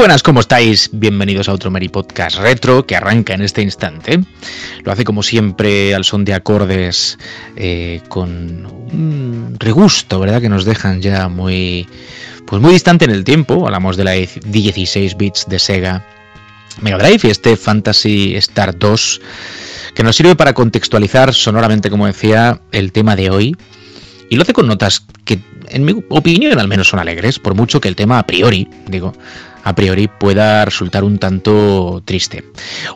buenas, ¿cómo estáis? Bienvenidos a otro Meri Podcast Retro que arranca en este instante. Lo hace como siempre al son de acordes eh, con un regusto, ¿verdad? Que nos dejan ya muy, pues muy distante en el tiempo. Hablamos de la 16 bits de Sega Mega Drive y este Fantasy Star 2 que nos sirve para contextualizar sonoramente, como decía, el tema de hoy. Y lo hace con notas que, en mi opinión, al menos son alegres, por mucho que el tema a priori, digo, a priori pueda resultar un tanto triste.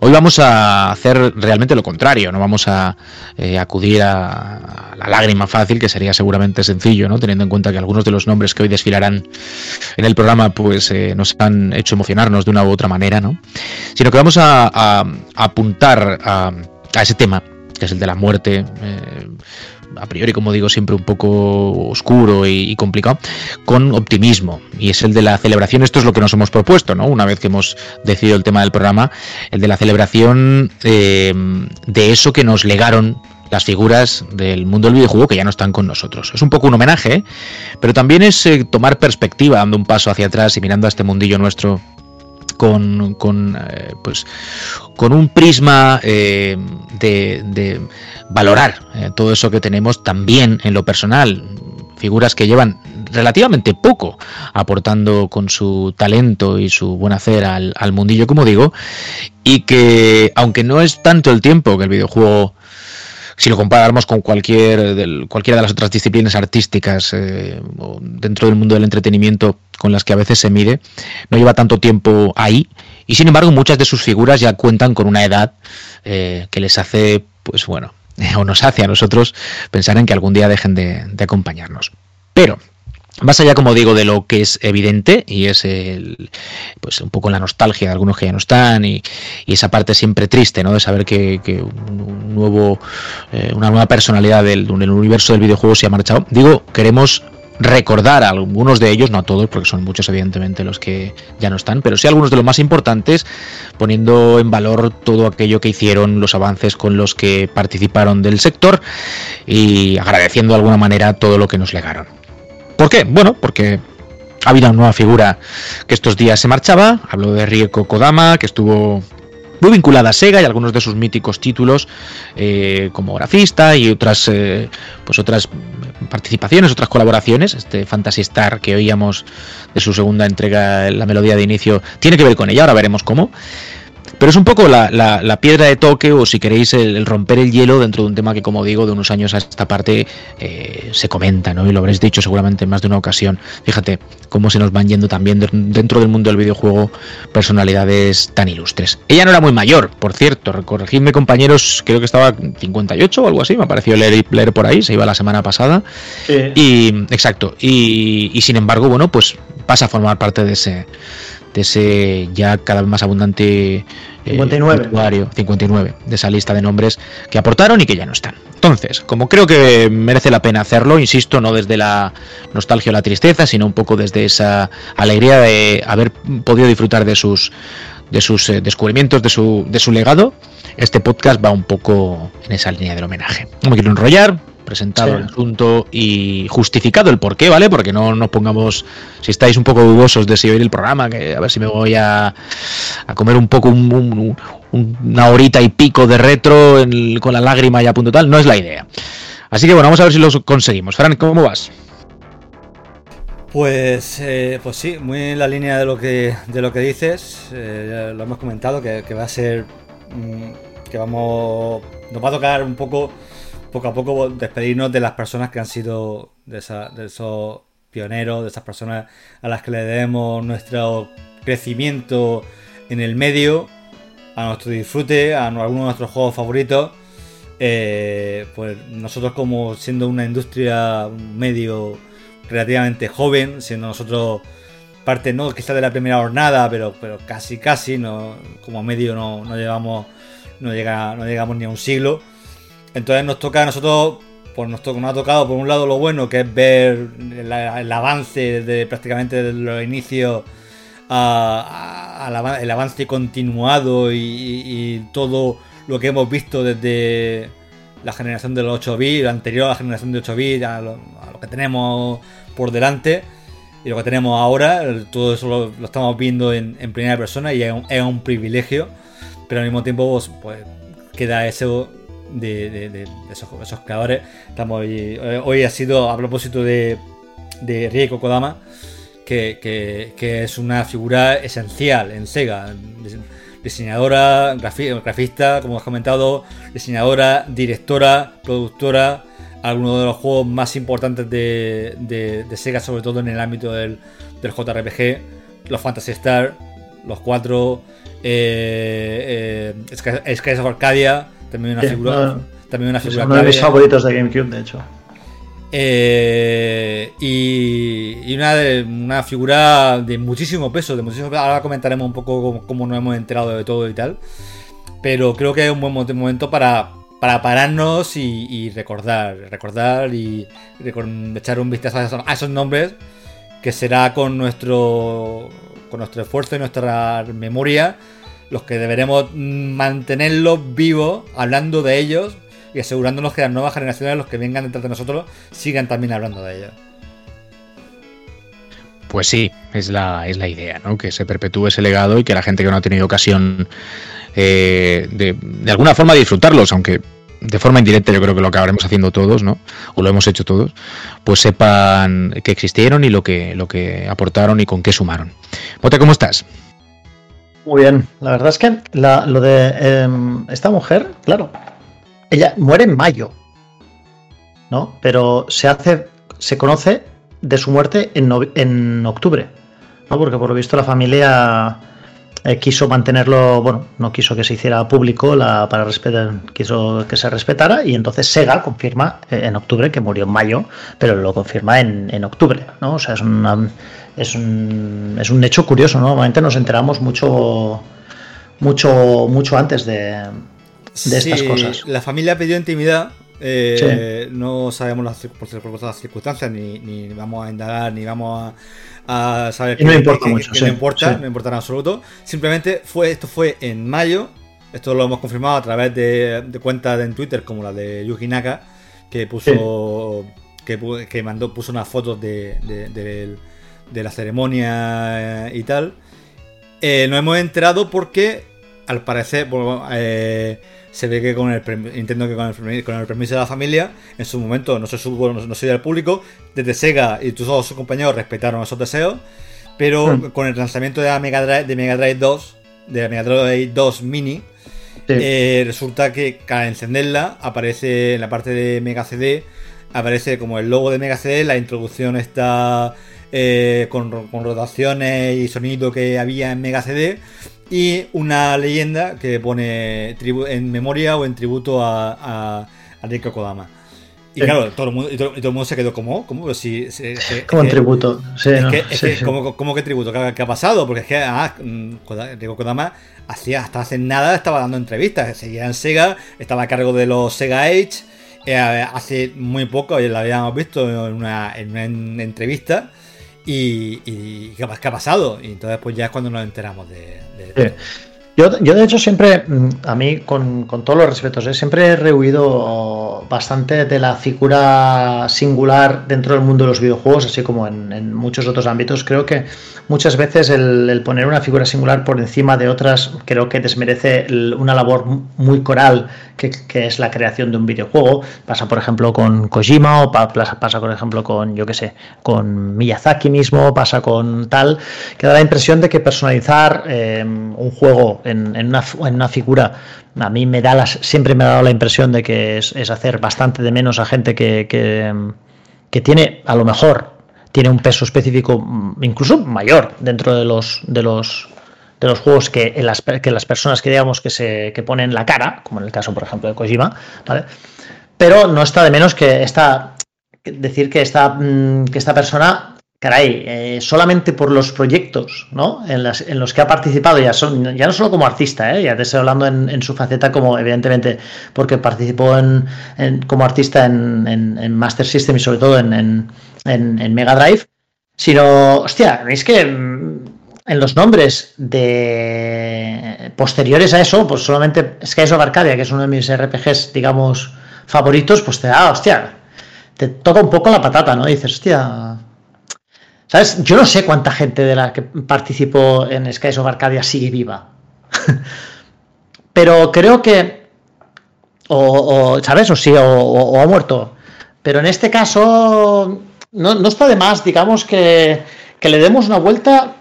Hoy vamos a hacer realmente lo contrario, no vamos a eh, acudir a, la lágrima fácil, que sería seguramente sencillo, ¿no? teniendo en cuenta que algunos de los nombres que hoy desfilarán en el programa pues eh, nos han hecho emocionarnos de una u otra manera, ¿no? sino que vamos a, apuntar a, ese tema, que es el de la muerte. Eh, a priori, como digo, siempre un poco oscuro y, complicado, con optimismo. Y es el de la celebración. Esto es lo que nos hemos propuesto, ¿no? Una vez que hemos decidido el tema del programa, el de la celebración eh, de eso que nos legaron las figuras del mundo del videojuego que ya no están con nosotros. Es un poco un homenaje, ¿eh? pero también es eh, tomar perspectiva, dando un paso hacia atrás y mirando a este mundillo nuestro con, con pues con un prisma de, valorar eh, todo eso que tenemos también en lo personal. Figuras que llevan relativamente poco aportando con su talento y su buen hacer al, al mundillo, como digo, y que aunque no es tanto el tiempo que el videojuego si lo comparamos con cualquier del, cualquiera de las otras disciplinas artísticas eh, dentro del mundo del entretenimiento con las que a veces se mide, no lleva tanto tiempo ahí y sin embargo muchas de sus figuras ya cuentan con una edad eh, que les hace, pues bueno, o nos hace a nosotros pensar en que algún día dejen de, acompañarnos. Pero, más allá, como digo, de lo que es evidente, y es el, pues un poco la nostalgia de algunos que ya no están, y, esa parte siempre triste, ¿no? De saber que, un nuevo, eh, una nueva personalidad del, del, universo del videojuego se ha marchado. Digo, queremos recordar a algunos de ellos, no a todos, porque son muchos evidentemente los que ya no están, pero sí algunos de los más importantes, poniendo en valor todo aquello que hicieron, los avances con los que participaron del sector y agradeciendo de alguna manera todo lo que nos legaron. ¿Por qué? Bueno, porque ha habido una nueva figura que estos días se marchaba, hablo de Rieko Kodama, que estuvo muy vinculada a Sega y algunos de sus míticos títulos eh, como grafista y otras eh, pues otras participaciones, otras colaboraciones. Este Fantasy Star que oíamos de su segunda entrega, la melodía de inicio, tiene que ver con ella, ahora veremos cómo. Pero es un poco la, piedra de toque o si queréis el, romper el hielo dentro de un tema que como digo de unos años a esta parte eh, se comenta, ¿no? Y lo habréis dicho seguramente en más de una ocasión. Fíjate cómo se nos van yendo también dentro del mundo del videojuego personalidades tan ilustres. Ella no era muy mayor, por cierto, corregidme compañeros, creo que estaba 58 o algo así, me ha parecido leer, leer por ahí, se iba la semana pasada. Y exacto, y, y sin embargo, bueno, pues pasa a formar parte de ese de ese ya cada vez más abundante 59. Eh, 59 de esa lista de nombres que aportaron y que ya no están. Entonces, como creo que merece la pena hacerlo, insisto, no desde la nostalgia o la tristeza, sino un poco desde esa alegría de haber podido disfrutar de sus de sus eh, descubrimientos, de su, de su legado, este podcast va un poco en esa línea del homenaje. No me quiero enrollar, presentado el asunto y justificado el porqué, ¿vale? Porque no nos pongamos, si estáis un poco dudosos de si oír el programa, que a ver si me voy a, a comer un poco una horita y pico de retro con la lágrima y a punto tal, no es la idea. Así que bueno, vamos a ver si lo conseguimos. Fran, ¿cómo vas? Pues, eh, pues sí, muy en la línea de lo que, de lo que dices. Eh, lo hemos comentado, que, que va a ser. Mm, que vamos. Nos va a tocar un poco poco a poco despedirnos de las personas que han sido de, esos pioneros, de esas personas a las que le debemos nuestro crecimiento en el medio, a nuestro disfrute, a algunos de nuestros juegos favoritos. Eh, pues nosotros como siendo una industria, medio relativamente joven, siendo nosotros parte no quizás de la primera jornada, pero, pero casi casi, no, como medio no, no llevamos, no, llega, no llegamos ni a un siglo. Entonces nos toca a nosotros, pues nos, nos ha tocado por un lado lo bueno, que es ver el, avance de prácticamente desde los inicios a, el avance continuado y, todo lo que hemos visto desde la generación de los 8 bits, la anterior a la generación de 8 bits, a lo, que tenemos por delante. Y lo que tenemos ahora, todo eso lo, estamos viendo en, primera persona y es un, privilegio, pero al mismo tiempo pues, pues queda eso de, esos, creadores. Estamos hoy, hoy, ha sido a propósito de, de Rieko Kodama, que, es una figura esencial en Sega. Diseñadora, grafista, como has comentado, diseñadora, directora, productora, algunos de los juegos más importantes de, Sega, sobre todo en el ámbito del, JRPG, los Fantasy Star, los cuatro, eh, eh, Skies of Arcadia, también una figura. también una figura es uno de mis favoritos de GameCube, de hecho. Eh, y, una, una figura de muchísimo peso, de muchísimo Ahora comentaremos un poco cómo, nos hemos enterado de todo y tal. Pero creo que es un buen momento para, para pararnos y, recordar, recordar y echar un vistazo a esos, nombres que será con nuestro con nuestro esfuerzo y nuestra memoria los que deberemos mantenerlos vivos, hablando de ellos y asegurándonos que las nuevas generaciones, los que vengan detrás de nosotros, sigan también hablando de ella. Pues sí, es la, es la idea, ¿no? Que se perpetúe ese legado y que la gente que no ha tenido ocasión eh, de, de alguna forma disfrutarlos, aunque de forma indirecta yo creo que lo acabaremos haciendo todos, ¿no? O lo hemos hecho todos, pues sepan que existieron y lo que, lo que aportaron y con qué sumaron. Bote, ¿cómo estás? Muy bien, la verdad es que lo de em, esta mujer, claro, ella muere en mayo, ¿no? Pero se hace, se conoce de su muerte en, en octubre, ¿no? Porque por lo visto la familia eh, quiso mantenerlo, bueno, no quiso que se hiciera público la, para respetar, quiso que se respetara y entonces Sega confirma eh, en octubre que murió en mayo, pero lo confirma en, en octubre, ¿no? O sea, es, una, es, un, es un hecho curioso, ¿no? Normalmente nos enteramos mucho, mucho, mucho antes de, de estas cosas. La familia pidió intimidad. Eh, no sabemos las, por las circunstancias, ni, ni, vamos a indagar, ni vamos a, saber que, no importa mucho. no importa, no importa en absoluto. Simplemente fue esto fue en mayo. Esto lo hemos confirmado a través de, cuentas en Twitter como la de Yuji Naka, que puso que, mandó puso unas fotos de, de, la ceremonia y tal. Eh, nos hemos enterado porque al parecer eh, se ve que con el entiendo que con el, con el, permiso de la familia, en su momento no se supo, no, se dio al público, desde Sega y todos sus compañeros respetaron esos deseos, pero hmm. con el lanzamiento de la Mega Drive, de Mega Drive 2, de la Mega Drive 2 Mini, eh, resulta que al encenderla aparece en la parte de Mega CD, aparece como el logo de Mega CD, la introducción está eh, con, con rotaciones y sonido que había en Mega CD y una leyenda que pone en memoria o en tributo a, a, a Kodama. Y claro, todo el, mundo, y todo, el, mundo, se quedó como, ¿cómo? Si, como en tributo. Sí, es que, ¿cómo, que tributo? ¿Qué, ha pasado? Porque es que ah, mm, Rico Kodama hacía, hasta hace nada estaba dando entrevistas. Seguía en Sega, estaba a cargo de los Sega Age. Eh, hace muy poco, la habíamos visto en una, en una entrevista y, y ¿qué, ha pasado? Y entonces pues ya es cuando nos enteramos de... Yo, yo, de hecho siempre, mm, a mí con, con todos los respetos, ¿eh? siempre he rehuido bastante de la figura singular dentro del mundo de los videojuegos, así como en, muchos otros ámbitos. Creo que muchas veces el, poner una figura singular por encima de otras creo que desmerece una labor muy coral que, es la creación de un videojuego. Pasa por ejemplo con Kojima o pasa, pasa por ejemplo con, yo qué sé, con Miyazaki mismo, pasa con tal, que da la impresión de que personalizar eh, un juego en, una, en, una, figura, a mí me da siempre me ha dado la impresión de que es, hacer bastante de menos a gente que, que, tiene, a lo mejor, tiene un peso específico mm, incluso mayor dentro de los, de los, de los juegos que, las, que las personas que digamos que se que ponen la cara, como en el caso, por ejemplo, de Kojima, ¿vale? Pero no está de menos que esta decir que esta, mm, que esta persona caray, eh, solamente por los proyectos ¿no? en, los que ha participado, ya, son, ya no solo como artista, ¿eh? ya te estoy hablando en, su faceta como, evidentemente, porque participó en, como artista en, Master System y sobre todo en, Mega Drive, sino, hostia, veis que mm, en los nombres de posteriores a eso, pues solamente Skies of Arcadia, que es uno de mis RPGs, digamos, favoritos, pues te da, hostia, te toca un poco la patata, ¿no? dices, hostia, ¿Sabes? Yo no sé cuánta gente de la que participó en Skies of Arcadia sigue viva. Pero creo que. O, ¿sabes? O sí, o, ha muerto. Pero en este caso. No, está de más, digamos, que, que le demos una vuelta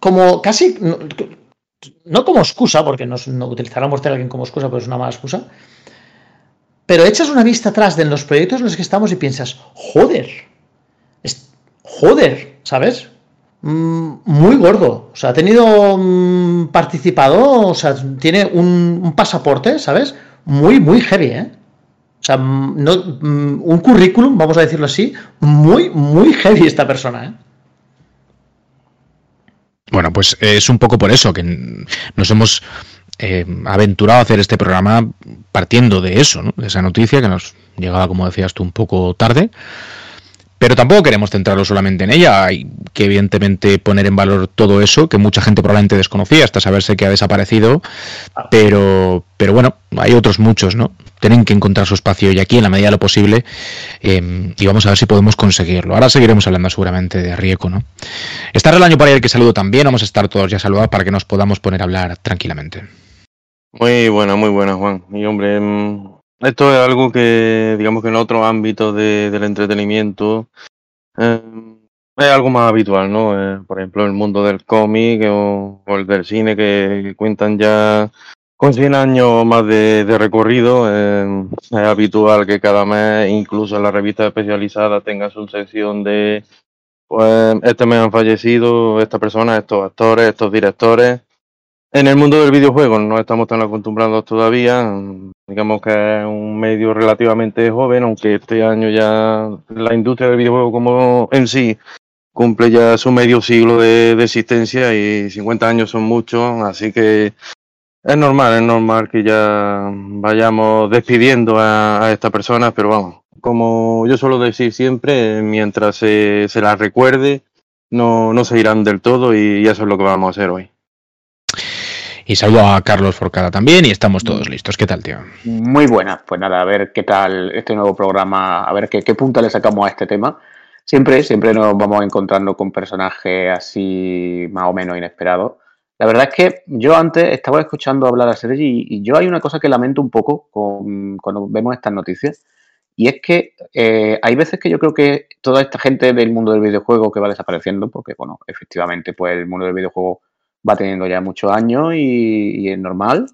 como casi. No, como excusa, porque no, utilizar la muerte de alguien como excusa, pues es una mala excusa. Pero echas una vista atrás de los proyectos en los que estamos y piensas, joder, joder, ¿sabes? Mm, muy gordo. O sea, ha tenido mm, participado, o sea, tiene un, pasaporte, ¿sabes? Muy, muy heavy, ¿eh? O sea, mm, no, un currículum, vamos a decirlo así, muy, muy heavy esta persona, ¿eh? Bueno, pues es un poco por eso que nos hemos eh, aventurado a hacer este programa partiendo de eso, ¿no? de esa noticia que nos llegaba, como decías tú, un poco tarde. Pero tampoco queremos centrarlo solamente en ella. Hay que evidentemente poner en valor todo eso que mucha gente probablemente desconocía hasta saberse que ha desaparecido. Pero, pero bueno, hay otros muchos, ¿no? Tienen que encontrar su espacio y aquí en la medida de lo posible. Em, y vamos a ver si podemos conseguirlo. Ahora seguiremos hablando seguramente de Rieco, ¿no? Está el año para ir que saludo también. Vamos a estar todos ya saludados para que nos podamos poner a hablar tranquilamente. Muy buena, muy buena, Juan. Y hombre, em, esto es algo que, digamos que en otros ámbitos del entretenimiento eh, es algo más habitual, ¿no? Eh, por ejemplo, el mundo del cómic o, el del cine que, cuentan ya con 100 años más de, recorrido. Eh, es habitual que cada mes, incluso las revistas especializadas, tenga su sección de, pues, este mes han fallecido esta persona, estos actores, estos directores. En el mundo del videojuego no estamos tan acostumbrados todavía. Digamos que es un medio relativamente joven, aunque este año ya la industria del videojuego como en sí cumple ya su medio siglo de, existencia y 50 años son muchos, así que es normal, es normal que ya vayamos despidiendo a, estas personas, pero vamos, como yo suelo decir siempre, mientras se, se las recuerde, no, no se irán del todo y eso es lo que vamos a hacer hoy. Y saludo a Carlos Forcada también y estamos todos listos. ¿Qué tal, tío? Muy buena. Pues nada, a ver qué tal este nuevo programa, a ver qué, qué punta le sacamos a este tema. Siempre, siempre nos vamos encontrando con personajes así más o menos inesperados. La verdad es que yo antes estaba escuchando hablar a Sergi y, yo hay una cosa que lamento un poco con, cuando vemos estas noticias y es que eh, hay veces que yo creo que toda esta gente del mundo del videojuego que va desapareciendo, porque bueno, efectivamente pues el mundo del videojuego va teniendo ya muchos años y, es normal,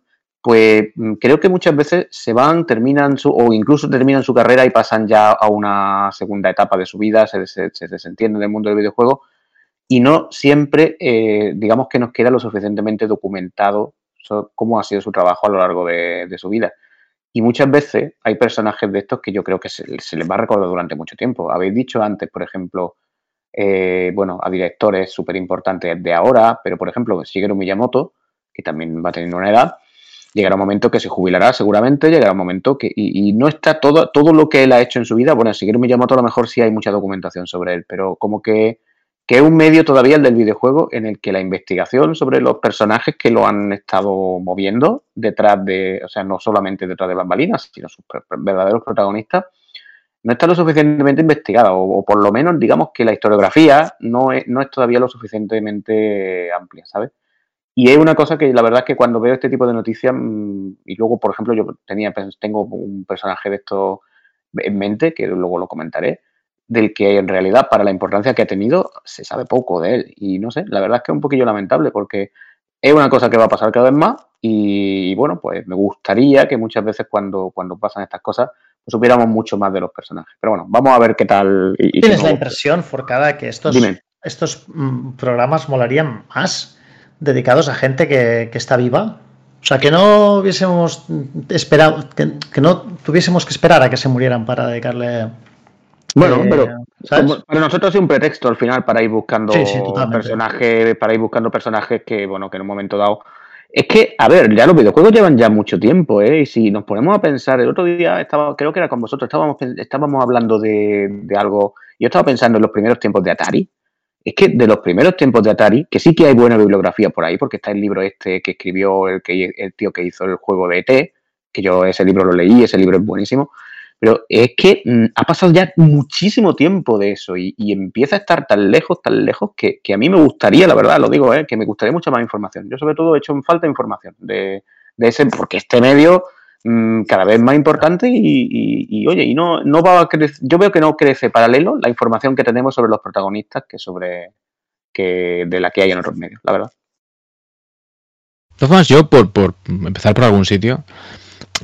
pues mm, creo que muchas veces se van, terminan su, o incluso terminan su carrera y pasan ya a una segunda etapa de su vida, se, se, desentienden del mundo del videojuego y no siempre, eh, digamos que nos queda lo suficientemente documentado cómo ha sido su trabajo a lo largo de, su vida. Y muchas veces hay personajes de estos que yo creo que se, se les va a recordar durante mucho tiempo. Habéis dicho antes, por ejemplo, eh, bueno, a directores súper importantes de ahora, pero por ejemplo, Shigeru Miyamoto, que también va teniendo una edad, llegará un momento que se jubilará seguramente, llegará un momento que, y, no está todo, todo lo que él ha hecho en su vida, bueno, Shigeru Miyamoto a lo mejor sí hay mucha documentación sobre él, pero como que, que es un medio todavía el del videojuego en el que la investigación sobre los personajes que lo han estado moviendo detrás de, o sea, no solamente detrás de bambalinas, sino sus verdaderos protagonistas, no está lo suficientemente investigada, o, por lo menos digamos que la historiografía no es, no es todavía lo suficientemente amplia, ¿sabes? Y es una cosa que la verdad es que cuando veo este tipo de noticias, mm, y luego, por ejemplo, yo tenía, tengo un personaje de esto en mente, que luego lo comentaré, del que en realidad para la importancia que ha tenido se sabe poco de él. Y no sé, la verdad es que es un poquillo lamentable porque es una cosa que va a pasar cada vez más y, bueno, pues me gustaría que muchas veces cuando, cuando pasan estas cosas supiéramos mucho más de los personajes. Pero bueno, vamos a ver qué tal. ¿Tienes la impresión, Forcada, que estos, estos mm, programas molarían más dedicados a gente que, está viva? O sea, que no hubiésemos esperado, que, no tuviésemos que esperar a que se murieran para dedicarle. Bueno, eh, pero para nosotros es un pretexto al final para ir buscando personajes, para ir buscando personajes que, bueno, que en un momento dado es que, a ver, ya los videojuegos llevan ya mucho tiempo, ¿eh? Y si nos ponemos a pensar, el otro día estaba, creo que era con vosotros, estábamos, estábamos hablando de, de algo, yo estaba pensando en los primeros tiempos de Atari. Es que de los primeros tiempos de Atari, que sí que hay buena bibliografía por ahí, porque está el libro este que escribió el, que, el tío que hizo el juego de ET, que yo ese libro lo leí, ese libro es buenísimo. Pero es que mm, ha pasado ya muchísimo tiempo de eso y, empieza a estar tan lejos, tan lejos, que, a mí me gustaría, la verdad, lo digo, ¿eh? que me gustaría mucha más información. Yo sobre todo he hecho en falta información de, ese, porque este medio mm, cada vez más importante y, oye, y no, no va a crecer, yo veo que no crece paralelo la información que tenemos sobre los protagonistas que sobre que de la que hay en otros medios, la verdad. Entonces, yo por, por empezar por algún sitio,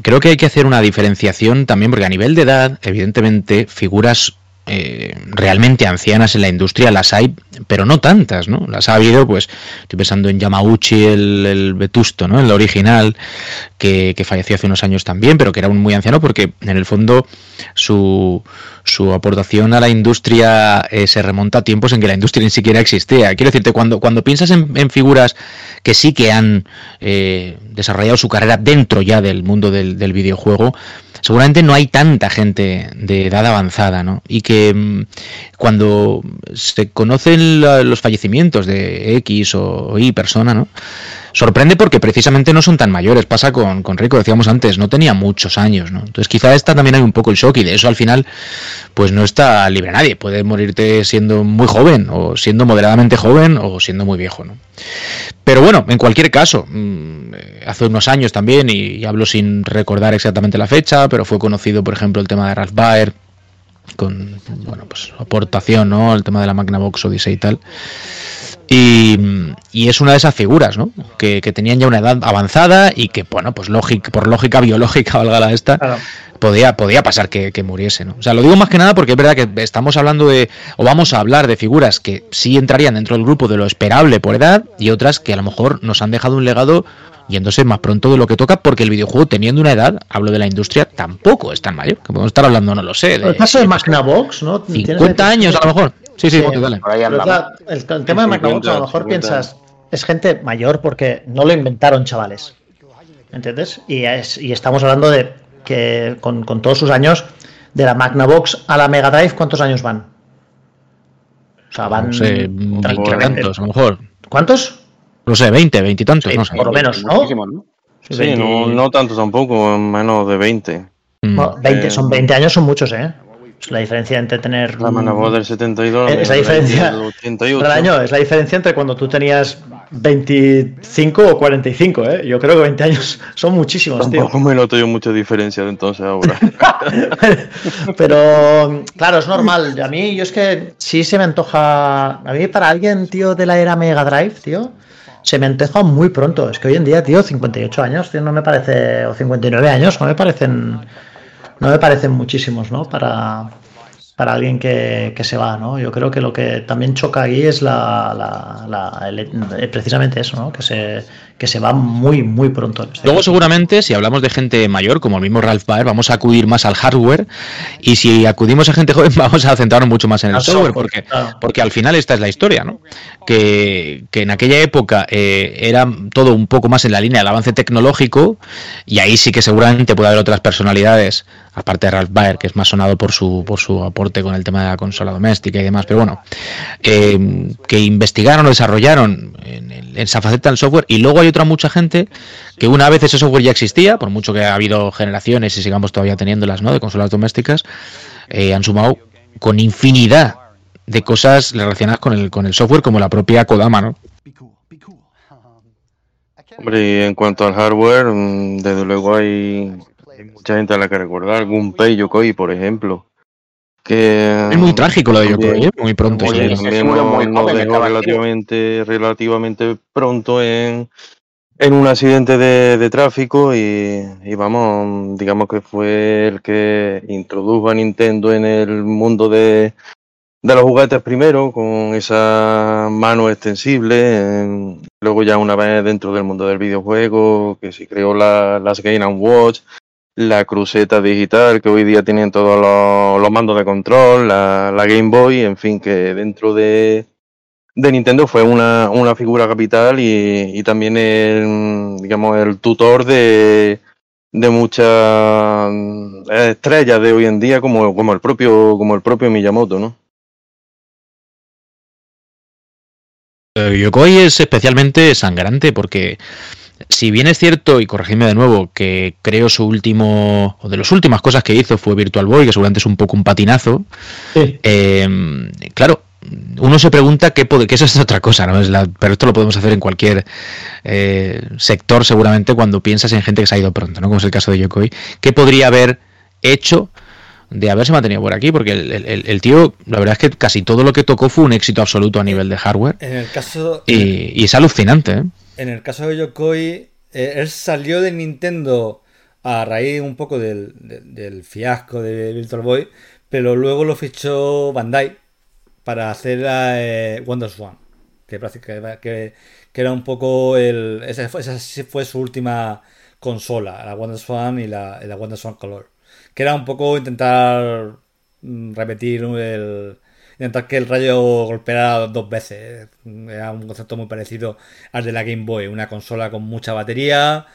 creo que hay que hacer una diferenciación también, porque a nivel de edad, evidentemente, figuras eh, realmente ancianas en la industria las hay, pero no tantas, ¿no? Las ha habido, pues, estoy pensando en Yamauchi, el, Vetusto, ¿no? El original, que, falleció hace unos años también, pero que era un muy anciano porque, en el fondo, su, su aportación a la industria eh, se remonta a tiempos en que la industria ni siquiera existía. Quiero decirte, cuando, cuando piensas en, figuras que sí que han eh, desarrollado su carrera dentro ya del mundo del, del videojuego, seguramente no hay tanta gente de edad avanzada, ¿no? Y que mm, cuando se conocen los fallecimientos de X o Y persona, ¿no? Sorprende porque precisamente no son tan mayores. Pasa con, con Rico, decíamos antes, no tenía muchos años, ¿no? Entonces quizá esta también hay un poco el shock y de eso al final pues no está libre nadie. Puede morirte siendo muy joven o siendo moderadamente joven o siendo muy viejo, ¿no? Pero bueno, en cualquier caso, mm, hace unos años también, y, hablo sin recordar exactamente la fecha, pero fue conocido, por ejemplo, el tema de Ralph Baer, con bueno, pues aportación, ¿no? El tema de la Magnavox Odyssey y tal. Y, es una de esas figuras, ¿no? Que, tenían ya una edad avanzada y que, bueno, pues lógica, por lógica biológica, valga la esta, podía, podía pasar que, muriese, ¿no? O sea, lo digo más que nada porque es verdad que estamos hablando de, o vamos a hablar de figuras que sí entrarían dentro del grupo de lo esperable por edad y otras que a lo mejor nos han dejado un legado yéndose más pronto de lo que toca, porque el videojuego, teniendo una edad, hablo de la industria, tampoco es tan mayor. Que podemos estar hablando, no lo sé. el caso de Magnavox, ¿no? 50 años a lo mejor. Sí, sí, dale. El, tema de Magnavox, a lo mejor piensas, es gente mayor porque no lo inventaron chavales. ¿Entiendes? Y, y estamos hablando de que con, todos sus años, de la Magnavox a la Mega Drive, ¿cuántos años van? O sea, van. No sé, tantos, a lo mejor. ¿Cuántos? No sé, 20, 20 y tantos, no sé. Por lo menos, ¿no? Sí, no, no tanto tampoco, menos de 20. 20, son 20 años, son muchos, ¿eh? Es la diferencia entre tener. La Manavox del 72. Es la diferencia. año, es la diferencia entre cuando tú tenías 25 o 45, ¿eh? Yo creo que 20 años son muchísimos, Tampoco tío. me noto yo mucha diferencia de entonces ahora. Pero, claro, es normal. A mí, yo es que sí se me antoja. A mí, para alguien, tío, de la era Mega Drive, tío se me antoja muy pronto. Es que hoy en día, tío, 58 años, tío, no me parece, o 59 años, no me parecen, no me parecen muchísimos, ¿no? Para, para alguien que, se va, ¿no? Yo creo que lo que también choca aquí es la, la, eh, precisamente eso, ¿no? Que se, que se va muy, muy pronto. Luego, seguramente, si hablamos de gente mayor, como el mismo Ralph Baer, vamos a acudir más al hardware y si acudimos a gente joven, vamos a centrarnos mucho más en el software, porque, porque al final esta es la historia, ¿no? Que, en aquella época eh, era todo un poco más en la línea del avance tecnológico y ahí sí que seguramente puede haber otras personalidades aparte de Ralph Baer, que es más sonado por su, por su aporte con el tema de la consola doméstica y demás, pero bueno, eh, que investigaron o desarrollaron en, esa faceta del software y luego hay otra mucha gente que una vez ese software ya existía, por mucho que ha habido generaciones y sigamos todavía teniéndolas, ¿no? De consolas domésticas, eh, han sumado con infinidad de cosas relacionadas con el, con el software, como la propia Kodama, ¿no? Hombre, y en cuanto al hardware, mm, desde luego hay mucha gente a la que recordar. Gunpei Yokoi, por ejemplo. Que, es muy trágico lo de Yokoi, ¿eh? muy pronto. También nos, dejó relativamente, relativamente pronto en, en un accidente de, tráfico y, vamos, digamos que fue el que introdujo a Nintendo en el mundo de, de los juguetes primero, con esa mano extensible, luego ya una vez dentro del mundo del videojuego, que se creó la, las Game Watch, la cruceta digital que hoy día tienen todos los, mandos de control, la, Game Boy, en fin, que dentro de, de Nintendo fue una, una figura capital y, también el, digamos, el tutor de, de muchas estrellas de hoy en día como, como el propio como el propio Miyamoto, ¿no? Eh, Yokoi es especialmente sangrante porque Si bien es cierto, y corregidme de nuevo, que creo su último, o de las últimas cosas que hizo fue Virtual Boy, que seguramente es un poco un patinazo, eh, claro, uno se pregunta qué puede, que eso es otra cosa, ¿no? Es la, pero esto lo podemos hacer en cualquier eh, sector seguramente cuando piensas en gente que se ha ido pronto, ¿no? Como es el caso de Yokoi. ¿Qué podría haber hecho de haberse mantenido por aquí? Porque el, tío, la verdad es que casi todo lo que tocó fue un éxito absoluto a nivel de hardware. En el caso... Y, es alucinante, ¿eh? En el caso de Yokoi, eh, él salió de Nintendo a raíz un poco del, del fiasco de Virtual Boy, pero luego lo fichó Bandai para hacer eh, Swan, que, era un poco el. Esa fue, su última consola, la Wonder Swan y la, la Wonder Swan Color. Que era un poco intentar mm, repetir el. Intentar que el rayo golpeara dos veces. Era un concepto muy parecido al de la Game Boy. Una consola con mucha batería,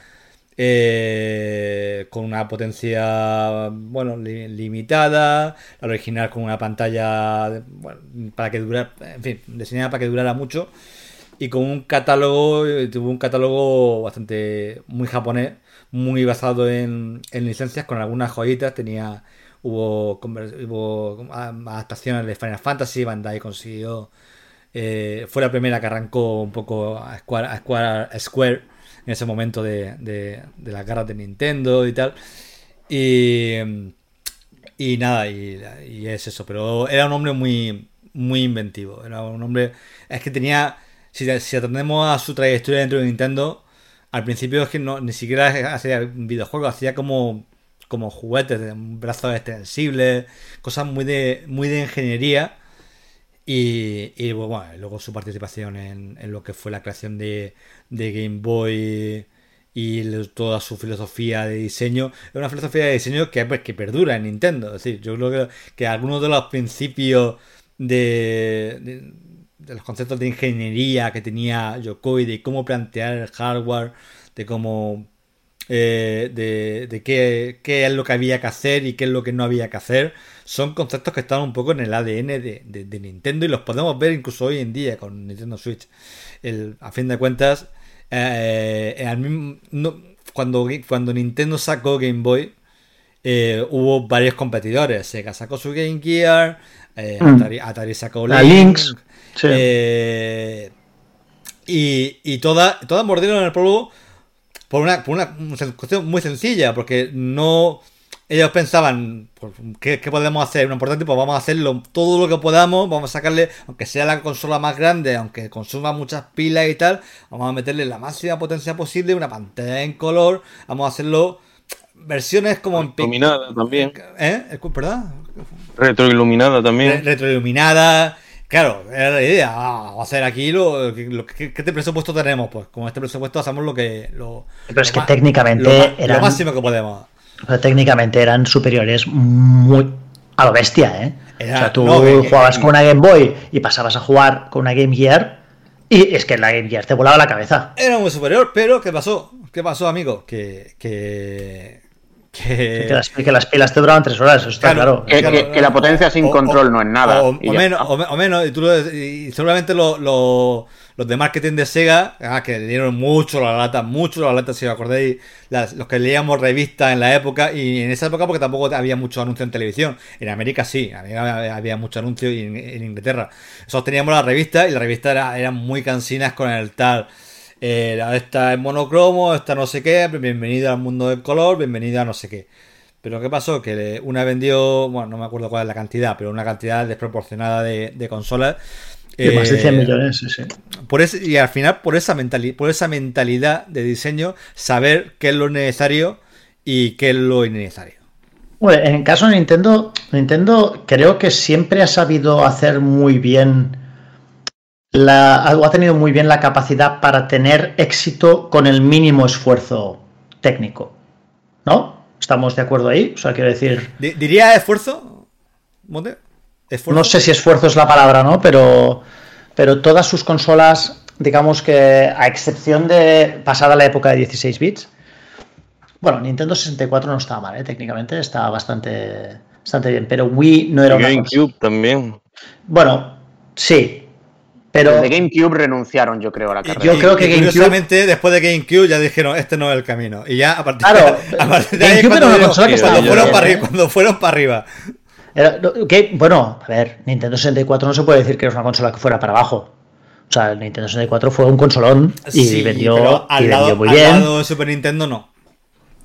eh, con una potencia bueno limitada, la original con una pantalla para que durara, en fin, diseñada para que durara mucho y con un catálogo, tuvo un catálogo bastante muy japonés, muy basado en, licencias con algunas joyitas, tenía hubo, hubo adaptaciones de Final Fantasy, Bandai consiguió eh, fue la primera que arrancó un poco a Square, a Square en ese momento de, de, las garras de Nintendo y tal. Y, y nada, y, es eso. Pero era un hombre muy, muy inventivo. Era un hombre. Es que tenía. Si, si atendemos a su trayectoria dentro de Nintendo, al principio es que no, ni siquiera hacía videojuegos, hacía como, como juguetes, brazos extensibles, cosas muy de, muy de ingeniería y, bueno, luego su participación en, lo que fue la creación de, Game Boy y toda su filosofía de diseño. Es una filosofía de diseño que, pues, que perdura en Nintendo. Es decir, yo creo que, algunos de los principios de, de, los conceptos de ingeniería que tenía Yokoi, de cómo plantear el hardware, de cómo eh, de, de qué, qué, es lo que había que hacer y qué es lo que no había que hacer, son conceptos que están un poco en el ADN de, Nintendo y los podemos ver incluso hoy en día con Nintendo Switch. El, a fin de cuentas, eh, cuando, cuando Nintendo sacó Game Boy, eh, hubo varios competidores. Sega sacó su Game Gear, mm. Atari, sacó la Lynx. y, y todas toda mordieron el polvo por una, por una cuestión muy sencilla, porque no ellos pensaban, pues, ¿qué, podemos hacer? Lo importante, pues vamos a hacerlo todo lo que podamos, vamos a sacarle, aunque sea la consola más grande, aunque consuma muchas pilas y tal, vamos a meterle la máxima potencia posible, una pantalla en color, vamos a hacerlo versiones como en iluminada también. ¿Eh? ¿Verdad? Retroiluminada también. retroiluminada. Claro, era la idea. Ah, vamos a hacer aquí lo, lo ¿qué, ¿Qué presupuesto tenemos? Pues con este presupuesto hacemos lo que. Lo, Pero es que técnicamente. Lo, máximo que podemos. técnicamente eran superiores muy. A lo bestia, ¿eh? o sea, tú jugabas con una Game Boy y pasabas a jugar con una Game Gear. Y es que la Game Gear te volaba la cabeza. Era muy superior, pero ¿qué pasó? ¿Qué pasó, amigo? Que, que que... Que, las, pilas te duraban tres horas, eso está claro. Que, la potencia sin control no es nada. O, menos, o, menos, y, tú y seguramente los de marketing de Sega, ah, que le dieron mucho la lata, mucho la lata, si os acordáis, los que leíamos revistas en la época, y en esa época porque tampoco había mucho anuncio en televisión. En América sí, había, había mucho anuncio y en, Inglaterra. Nosotros teníamos la revista y la revista era, eran muy cansinas con el tal eh, esta es monocromo, esta no sé qué, bienvenida al mundo del color, bienvenida a no sé qué. Pero ¿qué pasó? Que una vendió, bueno, no me acuerdo cuál es la cantidad, pero una cantidad desproporcionada de, consolas. De más de 100 eh, millones, sí, sí. Por y al final, por esa, por esa mentalidad de diseño, saber qué es lo necesario y qué es lo innecesario. Bueno, en el caso de Nintendo, Nintendo creo que siempre ha sabido hacer muy bien la, ha tenido muy bien la capacidad para tener éxito con el mínimo esfuerzo técnico. ¿No? ¿Estamos de acuerdo ahí? O sea, quiero decir. ¿Diría esfuerzo? No sé si esfuerzo es la palabra, ¿no? Pero, pero todas sus consolas, digamos que, a excepción de pasada la época de 16 bits. Bueno, Nintendo 64 no estaba mal, ¿eh? técnicamente, estaba bastante, bastante bien. Pero Wii no era una. GameCube también. Bueno, sí, Pero de GameCube renunciaron, yo creo, a la carrera. Yo creo que GameCube... después de GameCube ya dijeron, este no es el camino. Y ya a partir, claro, de, ahí cuando, fueron para arriba, cuando fueron para arriba. bueno, a ver, Nintendo 64 no se puede decir que era una consola que fuera para abajo. O sea, el Nintendo 64 fue un consolón y vendió, y vendió muy bien. Al lado de Super Nintendo no.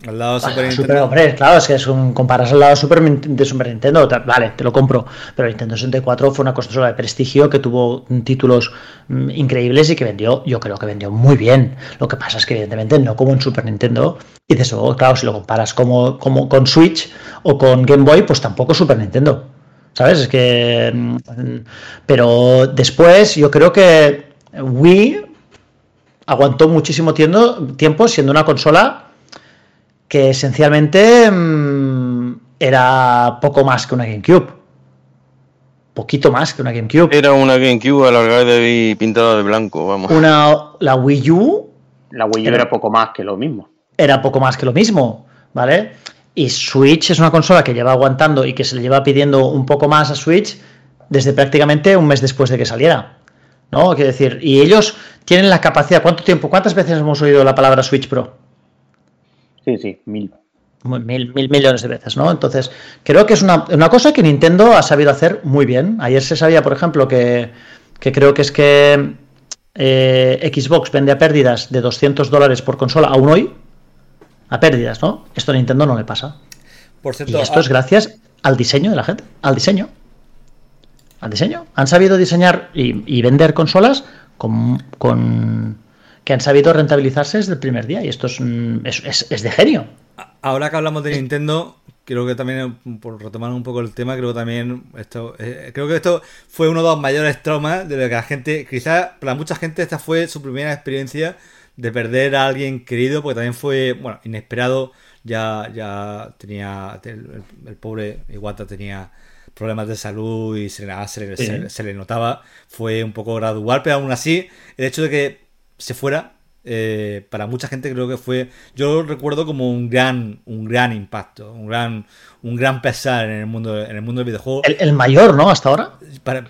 Al lado de Super Nintendo. hombre, claro, es que es un, comparas al lado Super, de Super Nintendo, vale, te lo compro. Pero Nintendo 64 fue una consola de prestigio que tuvo títulos mm, increíbles y que vendió, yo creo que vendió muy bien. Lo que pasa es que, evidentemente, no como en Super Nintendo. Y de eso, claro, si lo comparas como, como con Switch o con Game Boy, pues tampoco Super Nintendo. ¿Sabes? Es que. Mm, pero después, yo creo que Wii aguantó muchísimo tiempo siendo una consola que esencialmente mm, era poco más que una GameCube. Poquito más que una GameCube. Era una GameCube alargada y pintada de blanco, vamos. Una, la Wii U. La Wii U era, poco más que lo mismo. Era poco más que lo mismo, ¿vale? Y Switch es una consola que lleva aguantando y que se le lleva pidiendo un poco más a Switch desde prácticamente un mes después de que saliera. ¿No? Quiero decir, y ellos tienen la capacidad. ¿Cuánto tiempo? ¿Cuántas veces hemos oído la palabra Switch Pro? Sí, sí, mil. Mil, mil millones de veces, ¿no? Entonces, creo que es una, cosa que Nintendo ha sabido hacer muy bien. Ayer se sabía, por ejemplo, que, creo que es que eh, Xbox vende a pérdidas de 200 dólares por consola aún hoy. A pérdidas, ¿no? Esto a Nintendo no le pasa. Por cierto, y esto es gracias al diseño de la gente, al diseño. Al diseño. Han sabido diseñar y, vender consolas con que han sabido rentabilizarse desde el primer día y esto es, es, de genio. Ahora que hablamos de Nintendo, creo que también, por retomar un poco el tema, creo que también esto, eh, creo que esto fue uno de los mayores traumas de lo que la gente, quizás para mucha gente esta fue su primera experiencia de perder a alguien querido, porque también fue, bueno, inesperado, ya, ya tenía, el, pobre Iwata tenía problemas de salud y se le, se le notaba, fue un poco gradual, pero aún así, el hecho de que se fuera, eh, para mucha gente creo que fue, yo recuerdo como un gran, un gran impacto, un gran, un gran pesar en el mundo, en el mundo del videojuego. El, mayor, ¿no? Hasta ahora. Para, ah.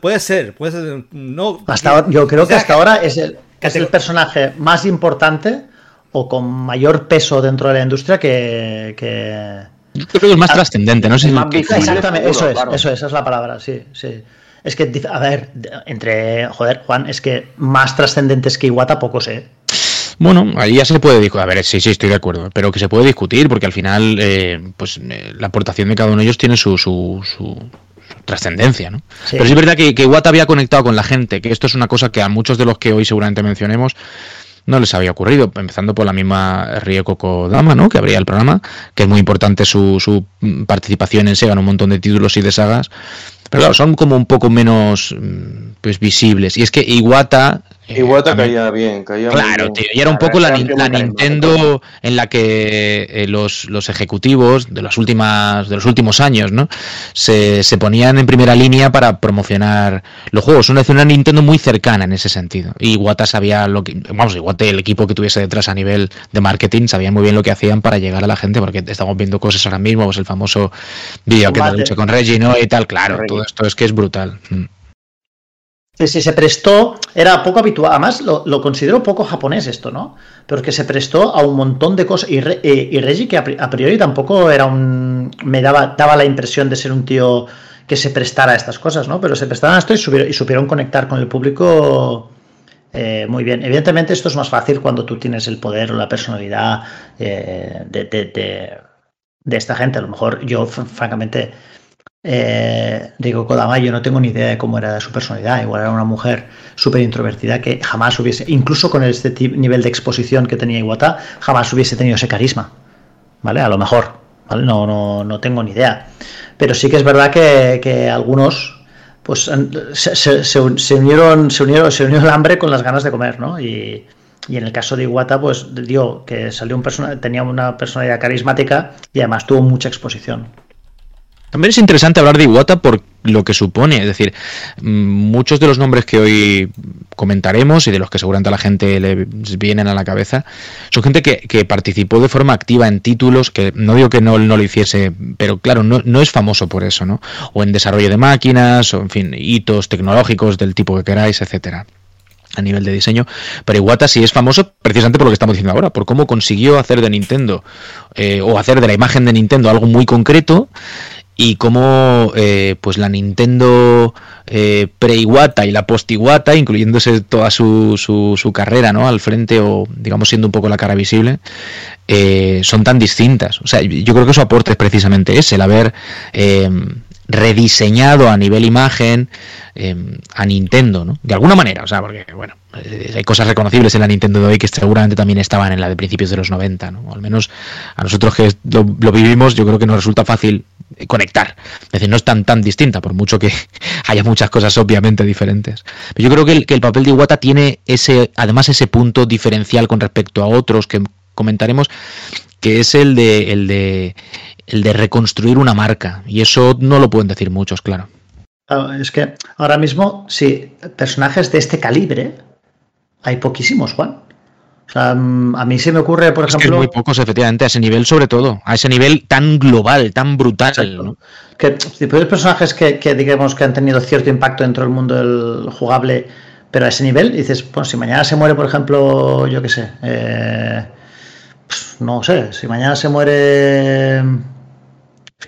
puede, ser, puede ser, no. Hasta yo creo que hasta ahora es el, es el personaje más importante o con mayor peso dentro de la industria que, Yo creo que es más ah, trascendente, no sé Exactamente, eso es, eso es, esa es la palabra, sí, sí. Es que, a ver, entre, joder, Juan, es que más trascendentes que Iwata poco sé. Bueno, ahí ya se puede discutir. A ver, sí, sí, estoy de acuerdo. Pero que se puede discutir porque al final, eh, pues eh, la aportación de cada uno de ellos tiene su, su, su trascendencia, ¿no? Pero sí es verdad que, que Iwata había conectado con la gente, que esto es una cosa que a muchos de los que hoy seguramente mencionemos no les había ocurrido, empezando por la misma Rieko Dama, ¿no? que abría el programa, que es muy importante su, su participación en Sega en un montón de títulos y de sagas, pero claro, son como un poco menos mm, pues visibles. Y es que Iwata Iwata caía bien, caía Claro, tío, y era un poco la, Nintendo en la que eh, los, los, ejecutivos de las últimas de los últimos años, ¿no? Se, se, ponían en primera línea para promocionar los juegos. Una, una Nintendo muy cercana en ese sentido. Y Iwata sabía lo que, vamos, Iwata, el equipo que tuviese detrás a nivel de marketing, sabía muy bien lo que hacían para llegar a la gente, porque estamos viendo cosas ahora mismo, pues el famoso vídeo que te lucha con Reggie, ¿no? Y tal, claro, todo esto es que es brutal. Mm. Sí, se prestó, era poco habitual, además lo, considero poco japonés esto, ¿no? Pero que se prestó a un montón de cosas. Y, y Reggie, que a priori tampoco era un. me daba, daba la impresión de ser un tío que se prestara a estas cosas, ¿no? Pero se prestaron a esto y, supieron, conectar con el público eh, muy bien. Evidentemente, esto es más fácil cuando tú tienes el poder o la personalidad eh, de, de esta gente. A lo mejor yo, francamente eh, digo, Kodama, yo no tengo ni idea de cómo era su personalidad. Igual era una mujer súper introvertida que jamás hubiese, incluso con este nivel de exposición que tenía Iwata, jamás hubiese tenido ese carisma. ¿Vale? A lo mejor. ¿vale? No, no, no tengo ni idea. Pero sí que es verdad que, algunos pues se, unieron, se unieron, se unió el hambre con las ganas de comer, ¿no? Y, y en el caso de Iwata, pues dio que salió un persona, tenía una personalidad carismática y además tuvo mucha exposición. También es interesante hablar de Iwata por lo que supone. Es decir, mm, muchos de los nombres que hoy comentaremos y de los que seguramente a la gente le vienen a la cabeza, son gente que, participó de forma activa en títulos, que no digo que no, no lo hiciese, pero claro, no, no, es famoso por eso, ¿no? O en desarrollo de máquinas, o en fin, hitos tecnológicos del tipo que queráis, etcétera a nivel de diseño, pero Iwata sí es famoso precisamente por lo que estamos diciendo ahora, por cómo consiguió hacer de Nintendo eh, o hacer de la imagen de Nintendo algo muy concreto y cómo eh, pues la Nintendo eh, pre-Iwata y la post-Iwata, incluyéndose toda su, su, su, carrera ¿no? al frente o digamos siendo un poco la cara visible, eh, son tan distintas. O sea, yo creo que su aporte es precisamente ese, el haber rediseñado a nivel imagen a Nintendo, ¿no? De alguna manera, o sea, porque, bueno, hay cosas reconocibles en la Nintendo de hoy que seguramente también estaban en la de principios de los 90, ¿no? al menos a nosotros que lo, vivimos, yo creo que nos resulta fácil conectar. Es decir, no es tan, tan distinta, por mucho que haya muchas cosas obviamente diferentes. Pero yo creo que el, que el papel de Iwata tiene ese, además ese punto diferencial con respecto a otros que comentaremos, que es el de, el de, el de reconstruir una marca. Y eso no lo pueden decir muchos, claro. Es que ahora mismo, sí, personajes de este calibre, hay poquísimos, Juan. O sea, mm, a mí se me ocurre, por ejemplo. Que muy pocos, efectivamente, a ese nivel, sobre todo. A ese nivel tan global, tan brutal. ¿no? Que de personajes que, digamos que han tenido cierto impacto dentro del mundo del jugable, pero a ese nivel, dices, bueno, si mañana se muere, por ejemplo, yo qué sé. Eh, no sé, si mañana se muere.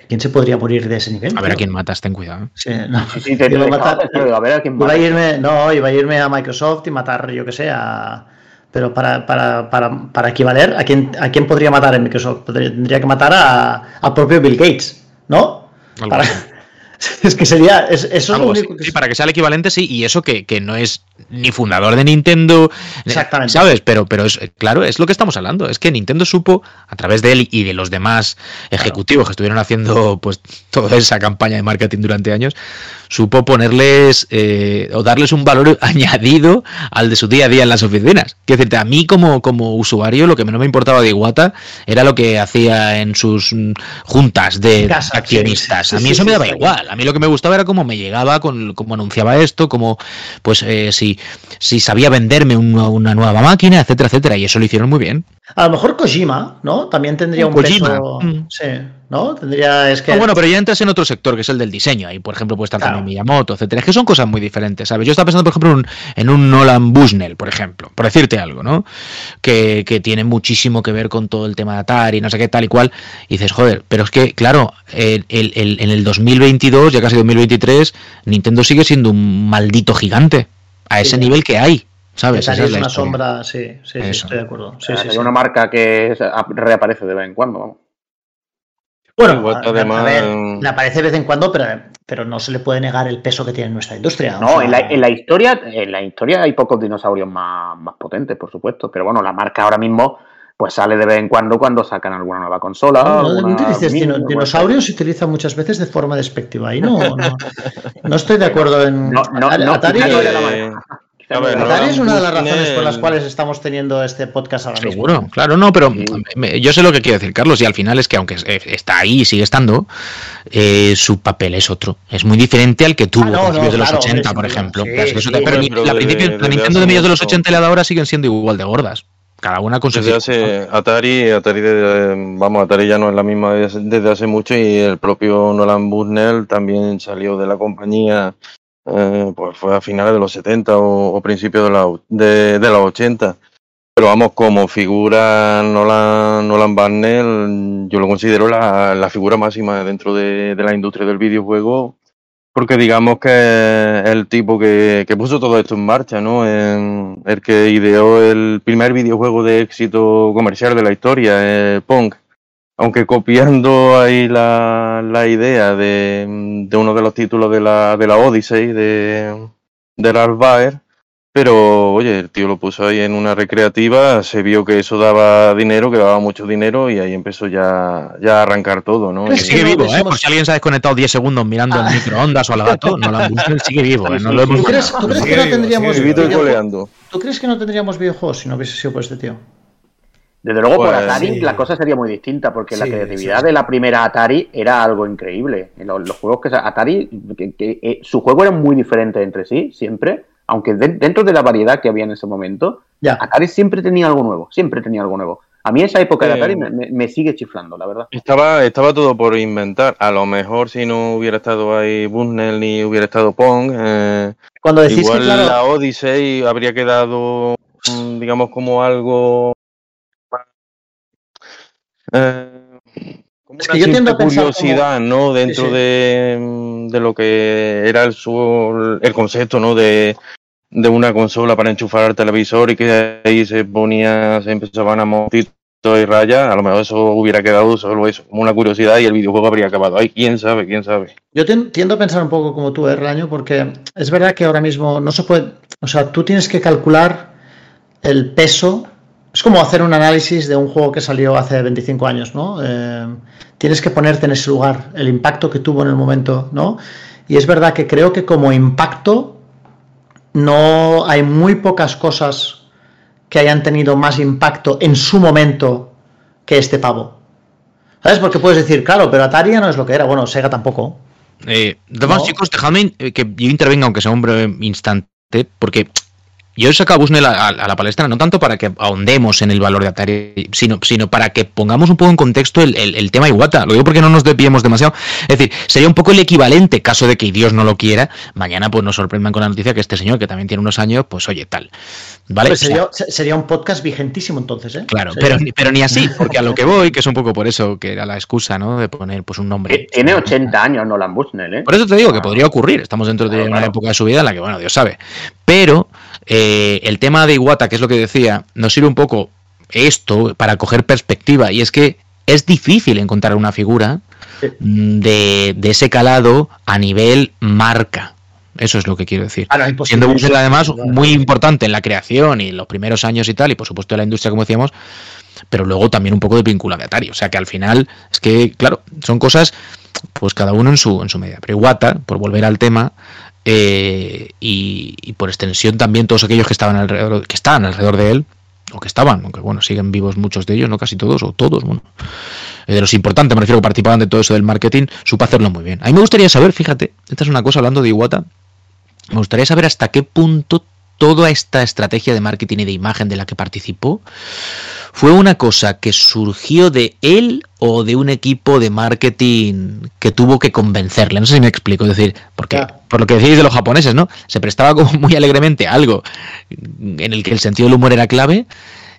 ¿Quién se podría morir de ese nivel? A ver a quién matas, ten cuidado. Sí, no. iba a, matar, a ver a quién iba a irme, no, iba a irme a Microsoft y matar, yo que sé, a pero para, para, para, para equivaler, ¿a quién, ¿a quién podría matar en Microsoft? Tendría que matar a, a propio Bill Gates, ¿no? Para, es que sería. eso es lo único que... Sí, para que sea el equivalente, sí, y eso que, que, no es ni fundador de Nintendo. Exactamente. ¿Sabes? Pero, pero es, claro, es lo que estamos hablando. Es que Nintendo supo, a través de él y de los demás ejecutivos que estuvieron haciendo pues toda esa campaña de marketing durante años, supo ponerles eh, o darles un valor añadido al de su día a día en las oficinas. Quiero decirte, a mí como, como usuario, lo que no me importaba de Iwata era lo que hacía en sus mm, juntas de accionistas. a mí eso me daba igual a mí lo que me gustaba era cómo me llegaba, con, cómo anunciaba esto, cómo, pues, eh, si, si sabía venderme una, nueva máquina, etcétera, etcétera. Y eso lo hicieron muy bien. A lo mejor Kojima, ¿no? También tendría un Kojima. peso. Mm. Sí, ¿no? Tendría. Es que... bueno, pero ya entras en otro sector, que es el del diseño. Ahí, por ejemplo, puede estar también Miyamoto, etcétera. Es que son cosas muy diferentes, ¿sabes? Yo estaba pensando, por ejemplo, en un, en un Nolan Bushnell, por ejemplo, por decirte algo, ¿no? Que, que, tiene muchísimo que ver con todo el tema de Atari, no sé qué, tal y cual. Y dices, joder, pero es que, claro, el, el, en el 2022, ya casi 2023, Nintendo sigue siendo un maldito gigante. A ese nivel que hay. ¿Sabes? es una sombra, sí, sí, estoy de acuerdo. Sí, sí, una marca que reaparece de vez en cuando. Bueno, además... le aparece de vez en cuando, pero, pero no se le puede negar el peso que tiene nuestra industria. No, en, la, en, la, historia, en la historia hay pocos dinosaurios más, más potentes, por supuesto. Pero bueno, la marca ahora mismo pues sale de vez en cuando cuando sacan alguna nueva consola. No, no utilices dinosaurios se utiliza muchas veces de forma despectiva. Y no, no, no estoy de acuerdo en. No, no, Atari, Atari es una de las razones por las cuales estamos teniendo este podcast ahora mismo. Seguro, claro, no, pero yo sé lo que quiere decir Carlos y al final es que aunque está ahí y sigue estando, eh, su papel es otro. Es muy diferente al que tuvo ah, a principios de los 80, por ejemplo. pero, la, Nintendo de mediados de los 80 y la de ahora siguen siendo igual de gordas. Cada una con su Atari, Atari vamos, Atari ya no es la misma desde, hace mucho y el propio Nolan Bushnell también salió de la compañía eh, pues fue a finales de los 70 o, principios de, la, de, de, los 80. Pero vamos, como figura Nolan, Nolan Barnell, yo lo considero la, la figura máxima dentro de, de, la industria del videojuego, porque digamos que el tipo que, que puso todo esto en marcha, ¿no? El que ideó el primer videojuego de éxito comercial de la historia, el Pong aunque copiando ahí la, la idea de, de, uno de los títulos de la, de la Odyssey de, de Ralph Baer, pero oye, el tío lo puso ahí en una recreativa, se vio que eso daba dinero, que daba mucho dinero y ahí empezó ya, ya a arrancar todo, ¿no? Pero sigue vivo, ¿eh? Por si alguien se ha desconectado 10 segundos mirando el microondas o al gato, no la sigue vivo, ¿eh? No lo hemos ¿Tú crees, ¿tú crees que no tendríamos ¿Tú crees que no tendríamos videojuegos si no hubiese sido por este tío? Desde luego, por Pues, Atari sí. la cosa sería muy distinta, porque la creatividad sí. de la primera Atari era algo increíble. En Los, los juegos que Atari, que, que, eh, su juego era muy diferente entre sí, siempre, aunque de- dentro de la variedad que había en ese momento, Ya. Atari siempre tenía algo nuevo, siempre tenía algo nuevo. A mí esa época de. Atari me, sigue chiflando, la verdad. Estaba, estaba todo por inventar. A lo mejor si no hubiera estado ahí Busnell ni hubiera estado Pong, eh, Cuando decís igual que, claro, la Odyssey habría quedado, mm, digamos, como algo eh, como Es una que yo tiendo a curiosidad, ¿no? Dentro sí. De, mm, de lo que era el, su- el concepto, ¿no? De, de una consola para enchufar al televisor y que ahí se ponía, se empezaban a montar y rayas, a lo mejor eso hubiera quedado solo eso, como una curiosidad y el videojuego habría acabado ahí. ¿Quién sabe? ¿Quién sabe? Yo tien- tiendo a pensar un poco como tú, ¿eh, Relaño? Porque es verdad que ahora mismo no se puede. O sea, tú tienes que calcular el peso. Es como hacer un análisis de un juego que salió hace 25 años, ¿no? Eh, tienes que ponerte en ese lugar, el impacto que tuvo en el momento, ¿no? Y es verdad que creo que como impacto no hay muy pocas cosas que hayan tenido más impacto en su momento que este pavo. ¿Sabes? Porque puedes decir, claro, pero Atari no es lo que era. Bueno, Sega tampoco. Eh, No. chicos, dejadme que yo intervenga, aunque sea un breve instante, porque yo he sacado a Busnell a, a- a la palestra no tanto para que ahondemos en el valor de Atari, sino, sino para que pongamos un poco en contexto el, el- el tema Iwata. Lo digo porque no nos desviemos demasiado. Es decir, sería un poco el equivalente, caso de que Dios no lo quiera, mañana pues nos sorprendan con la noticia que este señor, que también tiene unos años, pues oye, tal. ¿Vale? Pues O sea, sería, se- sería un podcast vigentísimo entonces, ¿eh? Claro, Sería- pero, ni- pero ni así, porque a lo que voy, que es un poco por eso que era la excusa, ¿no? De poner pues un nombre. Eh, Tiene 80 años Nolan Bushnell, ¿eh? Por eso te digo que podría ocurrir. Estamos dentro de una época de su vida en la que, bueno, Dios sabe. Pero eh, el tema de Iwata, que es lo que decía, nos sirve un poco esto para coger perspectiva. Y es que es difícil encontrar una figura mm, de, de ese calado a nivel marca. Eso es lo que quiero decir. Ah. Siendo además muy importante en la creación y en los primeros años y tal, y por supuesto en la industria, como decíamos, pero luego también un poco de vínculo de Atari. O sea que al final es que, claro, son cosas, pues cada uno en su, en su medida. Pero Iwata, por volver al tema, eh, y, por extensión también todos aquellos que estaban alrededor, que estaban alrededor de él, o que estaban, aunque bueno, siguen vivos muchos de ellos, no casi todos, o todos, bueno. eh, De los importantes, me refiero, participaban de todo eso del marketing, supo hacerlo muy bien. A mí me gustaría saber, fíjate, esta es una cosa hablando de Iwata, me gustaría saber hasta qué punto toda esta estrategia de marketing y de imagen de la que participó fue una cosa que surgió de él o de un equipo de marketing que tuvo que convencerle. No sé si me explico, es decir, porque Claro. por lo que decís de los japoneses, ¿no? Se prestaba como muy alegremente a algo en el que el sentido del humor era clave.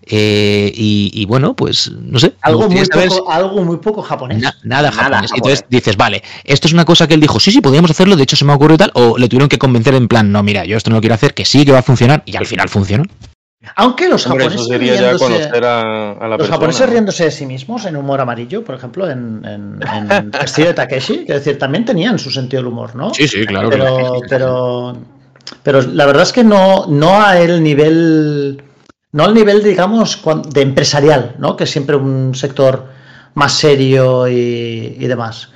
Eh, y, y bueno, pues no sé. Algo muy, poco, algo muy poco japonés. Na- nada Nada japonés. japonés. Entonces dices, vale, esto es una cosa que él dijo, sí, sí, podríamos hacerlo, de hecho se me ocurrió y tal, o le tuvieron que convencer en plan, no, mira, yo esto no lo quiero hacer, que sí, que va a funcionar, y al final funcionó. Aunque los Hombre, japoneses eso sería ya riéndose, conocer a, a la los persona. japoneses riéndose de sí mismos en humor amarillo, por ejemplo, en, en, en castillo de Takeshi, que es decir, también tenían su sentido del humor, ¿no? Sí, sí, claro. pero, pero, pero la verdad es que no, no a el nivel, no al nivel, digamos, de empresarial, ¿no? Que es siempre un sector más serio y, demás.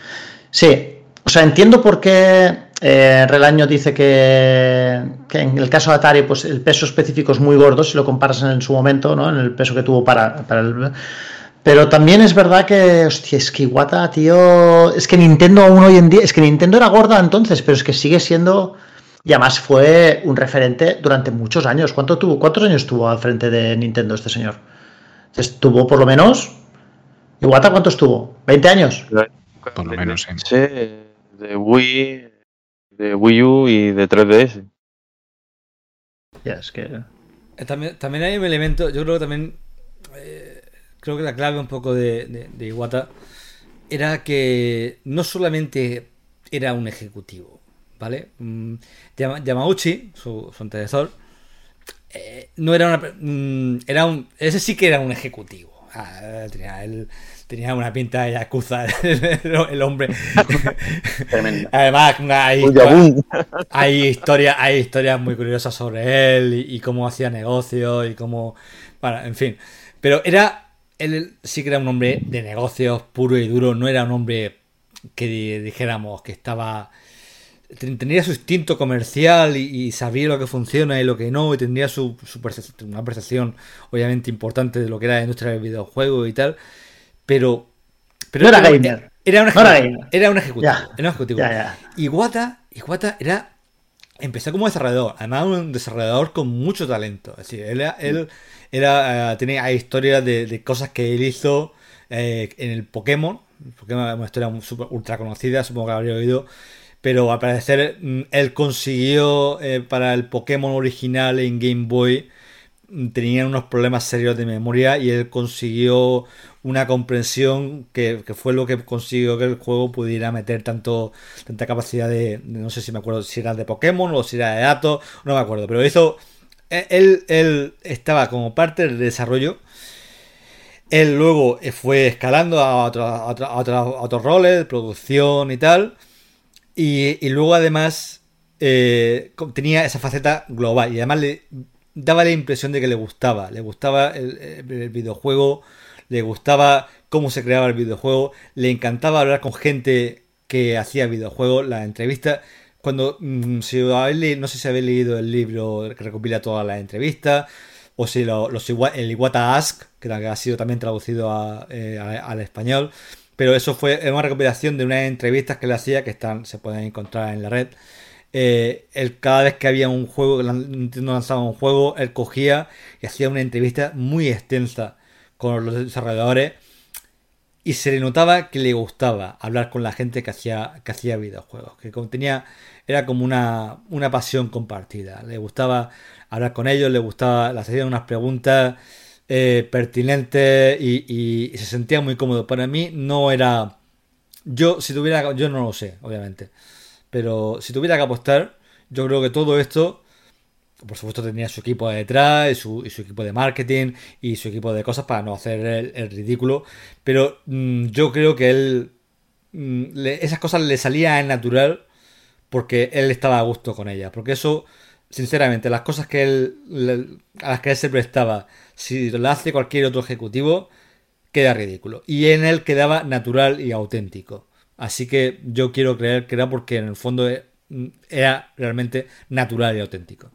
Sí, o sea, entiendo por qué eh, Relaño dice que, que en el caso de Atari, pues el peso específico es muy gordo si lo comparas en, su momento, ¿no? En el peso que tuvo para, para el. Pero también es verdad que, hostia, es que Iwata, tío. Es que Nintendo aún hoy en día. Es que Nintendo era gorda entonces, pero es que sigue siendo. Y además fue un referente durante muchos años. ¿Cuánto tuvo, ¿Cuántos años estuvo al frente de Nintendo este señor? Estuvo por lo menos. ¿Iwata cuánto estuvo? ¿20 años? Por lo menos, sí. Sí, de Wii, de Wii U y de 3DS. Ya, es que. Eh, También, también hay un elemento, yo creo que también, eh, creo que la clave un poco de, de, de Iwata era que no solamente era un ejecutivo, ¿vale? Mm, Yama- Yamauchi, su, su antecesor, eh, no era una... mm, era un, ese sí que era un ejecutivo. Ah, tenía, él, tenía una pinta de yakuza el, el hombre. Tremendo. Además, hay, hay historias, hay historias muy curiosas sobre él y, y cómo hacía negocios y cómo. Bueno, en fin. Pero era. Él sí que era un hombre de negocios puro y duro. No era un hombre que di- dijéramos que estaba tenía su instinto comercial y, sabía lo que funciona y lo que no, y tendría su, una percepción obviamente importante de lo que era la industria del videojuego y tal, pero... pero no era gamer. Era un ejecutivo. Era un ejecutivo. Y Wata, y Wata era... Empezó como desarrollador, además un desarrollador con mucho talento. Es decir, él, él era, eh, tenía historias de, cosas que él hizo eh, en el Pokémon. Pokémon es una historia super, ultra conocida, supongo que habría oído pero al parecer mm, él consiguió eh, para el Pokémon original en Game Boy mm, tenían unos problemas serios de memoria y él consiguió una comprensión que, fue lo que consiguió que el juego pudiera meter tanto tanta capacidad de, no sé si me acuerdo si era de Pokémon o si era de datos no me acuerdo pero hizo e, él, él estaba como parte del desarrollo. Él luego fue escalando a, a, a otros roles producción y tal y, luego además eh, tenía esa faceta global. Y además le daba la impresión de que le gustaba, le gustaba el, videojuego, le gustaba cómo se creaba el videojuego, le encantaba hablar con gente que hacía videojuegos, la entrevista. Cuando mm, si no sé si habéis leído el libro que recopila todas las entrevistas o si lo, los el Iwata Ask que ha sido también traducido eh, al español pero eso fue una recopilación de unas entrevistas que le hacía que están se pueden encontrar en la red. Eh, él, cada vez que había un juego, Nintendo lanzaba un juego, él cogía y hacía una entrevista muy extensa con los desarrolladores y se le notaba que le gustaba hablar con la gente que hacía, que hacía videojuegos, que tenía, era como una, una pasión compartida, le gustaba hablar con ellos, le gustaba, le hacían unas preguntas eh, pertinente y, se sentía muy cómodo. Para mí no era... Yo, si tuviera... Yo no lo sé, obviamente. Pero si tuviera que apostar, yo creo que todo esto... Por supuesto tenía su equipo detrás y su, equipo de marketing y su equipo de cosas para no hacer el, ridículo. Pero mm, yo creo que él... Mm, esas cosas le salían natural porque él estaba a gusto con ellas. Porque eso, sinceramente, las cosas que él, a las que él se prestaba si lo hace cualquier otro ejecutivo, queda ridículo. Y en él quedaba natural y auténtico. Así que yo quiero creer que era porque en el fondo era realmente natural y auténtico.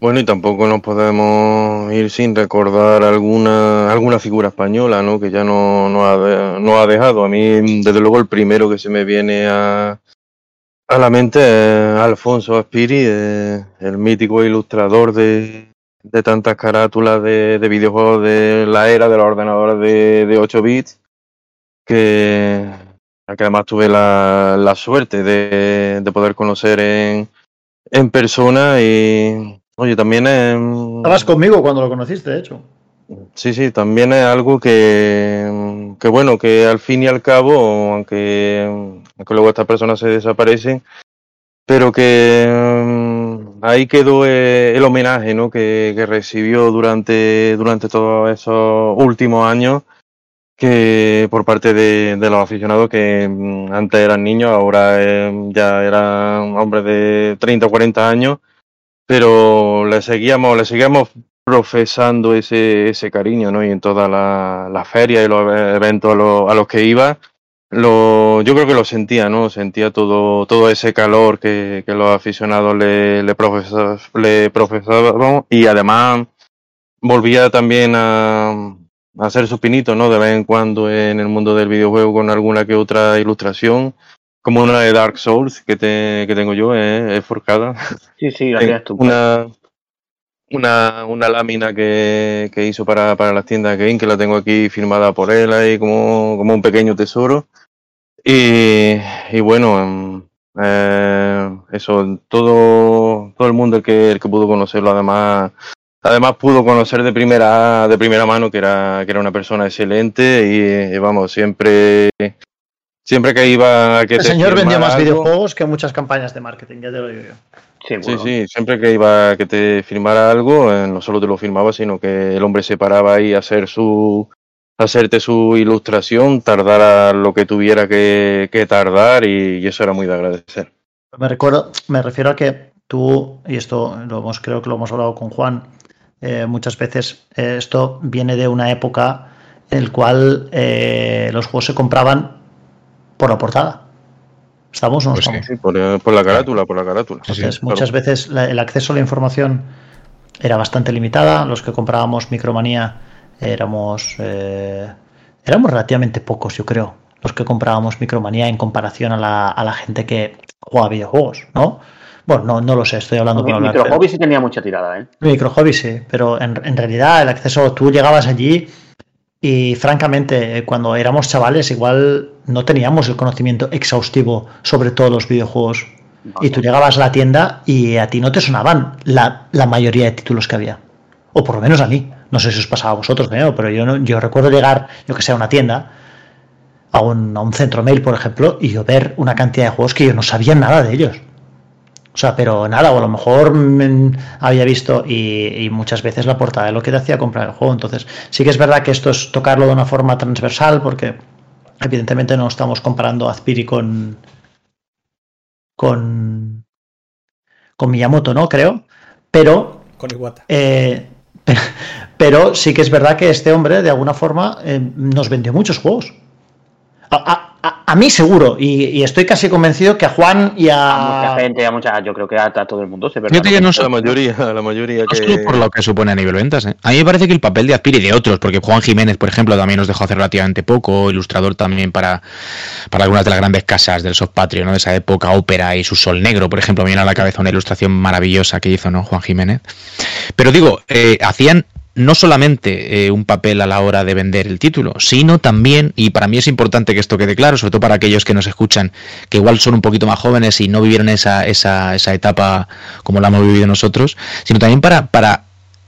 Bueno, y tampoco nos podemos ir sin recordar alguna alguna figura española, ¿no? Que ya no, no ha dejado. A mí, desde luego, el primero que se me viene a, a la mente es Alfonso Aspiri, eh, el mítico ilustrador de, de tantas carátulas de, videojuegos de la era de los ordenadores de, 8 bits que, además tuve la, suerte de, poder conocer en, en persona y oye también estabas conmigo cuando lo conociste de hecho. Sí sí también es algo que, que bueno que al fin y al cabo aunque, aunque luego estas personas se desaparecen pero que ahí quedó eh, el homenaje ¿no? que, recibió durante, durante todos esos últimos años que por parte de, los aficionados que mm, antes eran niños, ahora eh, ya eran hombres de 30 o 40 años, pero le seguíamos, le seguíamos profesando ese, ese cariño, ¿no? Y en todas las la ferias y los eventos a los que iba, lo, yo creo que lo sentía, ¿no? Sentía todo, todo ese calor que, que los aficionados le, le, le profesaban y además volvía también a, a, hacer su pinito, ¿no? De vez en cuando en el mundo del videojuego con alguna que otra ilustración, como una de Dark Souls que, te, que tengo yo, eh, es forcada. Sí, sí, una, una, una lámina que, que hizo para, para las tiendas Game, que la tengo aquí firmada por él ahí como, como un pequeño tesoro. Y, y bueno, em, eh, eso, todo, todo el mundo el que, el que pudo conocerlo, además, además pudo conocer de primera, de primera mano que era, que era una persona excelente y, vamos, siempre, siempre que iba a que... El señor vendía más videojuegos que muchas campañas de marketing, ya te lo digo yo. Sí, sí, siempre que iba a que te firmara algo, eh, no solo te lo firmaba, sino que el hombre se paraba ahí a hacer su, hacerte su ilustración, tardara lo que tuviera que, tardar y, eso era muy de agradecer. Me recuerdo, me refiero a que tú, y esto lo hemos, creo que lo hemos hablado con Juan eh, muchas veces, eh, esto viene de una época en la cual eh, los juegos se compraban por la portada. ¿Estamos o no Pues estamos? sí, por, por la carátula, por la carátula. Entonces, muchas veces la- el acceso a la información era bastante limitada. Los que comprábamos Micromanía éramos, eh, éramos relativamente pocos, yo creo. Los que comprábamos Micromanía en comparación a la, a la gente que juega videojuegos, ¿no? Bueno, no, no lo sé, estoy hablando por hablar. Micro Hobby sí tenía mucha tirada, ¿eh? Micro hobby sí, pero en, en realidad el acceso, tú llegabas allí y francamente eh, cuando éramos chavales igual no teníamos el conocimiento exhaustivo sobre todos los videojuegos y tú llegabas a la tienda y a ti no te sonaban la, la mayoría de títulos que había. O por lo menos a mí. No sé si os pasaba a vosotros, pero yo, no- yo recuerdo llegar, yo que sé, a una tienda, a un, a un centro mail, por ejemplo, y yo ver una cantidad de juegos que yo no sabía nada de ellos. O sea, pero nada, o a lo mejor había visto y, y muchas veces la portada de lo que te hacía comprar el juego. Entonces, sí que es verdad que esto es tocarlo de una forma transversal, porque evidentemente no estamos comparando Azpiri con. con. con Miyamoto, ¿no? Creo. Pero. Con Iwata. eh, pero sí que es verdad que este hombre, de alguna forma, eh, nos vendió muchos juegos. A, a- a- mí seguro, y, y estoy casi convencido que a Juan y A mucha a. gente, a mucha, yo creo que a, a todo el mundo se ve. Fíjate que no La mayoría, la mayoría no solo que... por lo que supone a nivel ventas. ¿eh? A mí me parece que el papel de Azpiri y de otros, porque Juan Jiménez, por ejemplo, también nos dejó hace relativamente poco, ilustrador también para, para algunas de las grandes casas del soft patrio, ¿no? De esa época, ópera y su sol negro, por ejemplo, me viene a la cabeza una ilustración maravillosa que hizo, ¿no? Juan Jiménez. Pero digo, eh, hacían no solamente eh, un papel a la hora de vender el título, sino también, y para mí es importante que esto quede claro, sobre todo para aquellos que nos escuchan, que igual son un poquito más jóvenes y no vivieron esa, esa, esa etapa como la hemos vivido nosotros, sino también para, para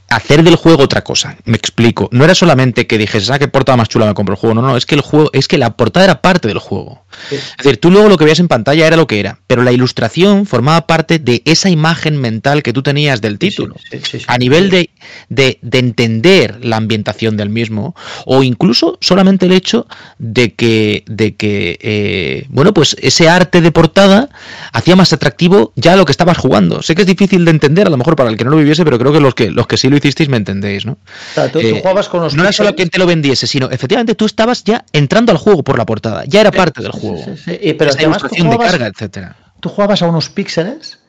hacer del juego otra cosa. Me explico. No era solamente que dijes, ah, qué portada más chula me compro el juego. No, no, es que el juego, es que la portada era parte del juego. Es decir, tú luego lo que veías en pantalla era lo que era, pero la ilustración formaba parte de esa imagen mental que tú tenías del título. Sí, sí, sí. A nivel de, de, de entender la ambientación del mismo, o incluso solamente el hecho de que, de que eh, bueno, pues ese arte de portada hacía más atractivo ya lo que estabas jugando. Sé que es difícil de entender, a lo mejor para el que no lo viviese, pero creo que los que, los que sí lo hicisteis me entendéis, ¿no? O sea, tú, tú Eh, jugabas con los no era solo que te lo vendiese, sino efectivamente tú estabas ya entrando al juego por la portada, ya era parte del juego. Sí, sí, pero además tú ilustración de jugabas, carga, etcétera. tú jugabas a unos píxeles,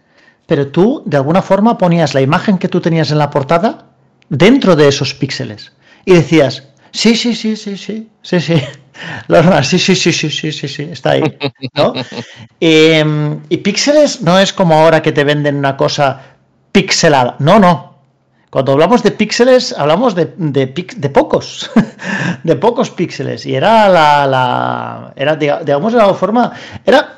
pero tú de alguna forma ponías la imagen que tú tenías en la portada dentro de esos píxeles y decías, sí, sí, sí, sí, sí, sí, sí. Lorna, sí, sí, sí, sí, sí, sí, sí, está ahí. ¿no? Eh, y píxeles no es como ahora que te venden una cosa pixelada. No, no. Cuando hablamos de píxeles, hablamos de, de, de pocos, de pocos píxeles. Y era la, la era, diga- digamos, de alguna forma, era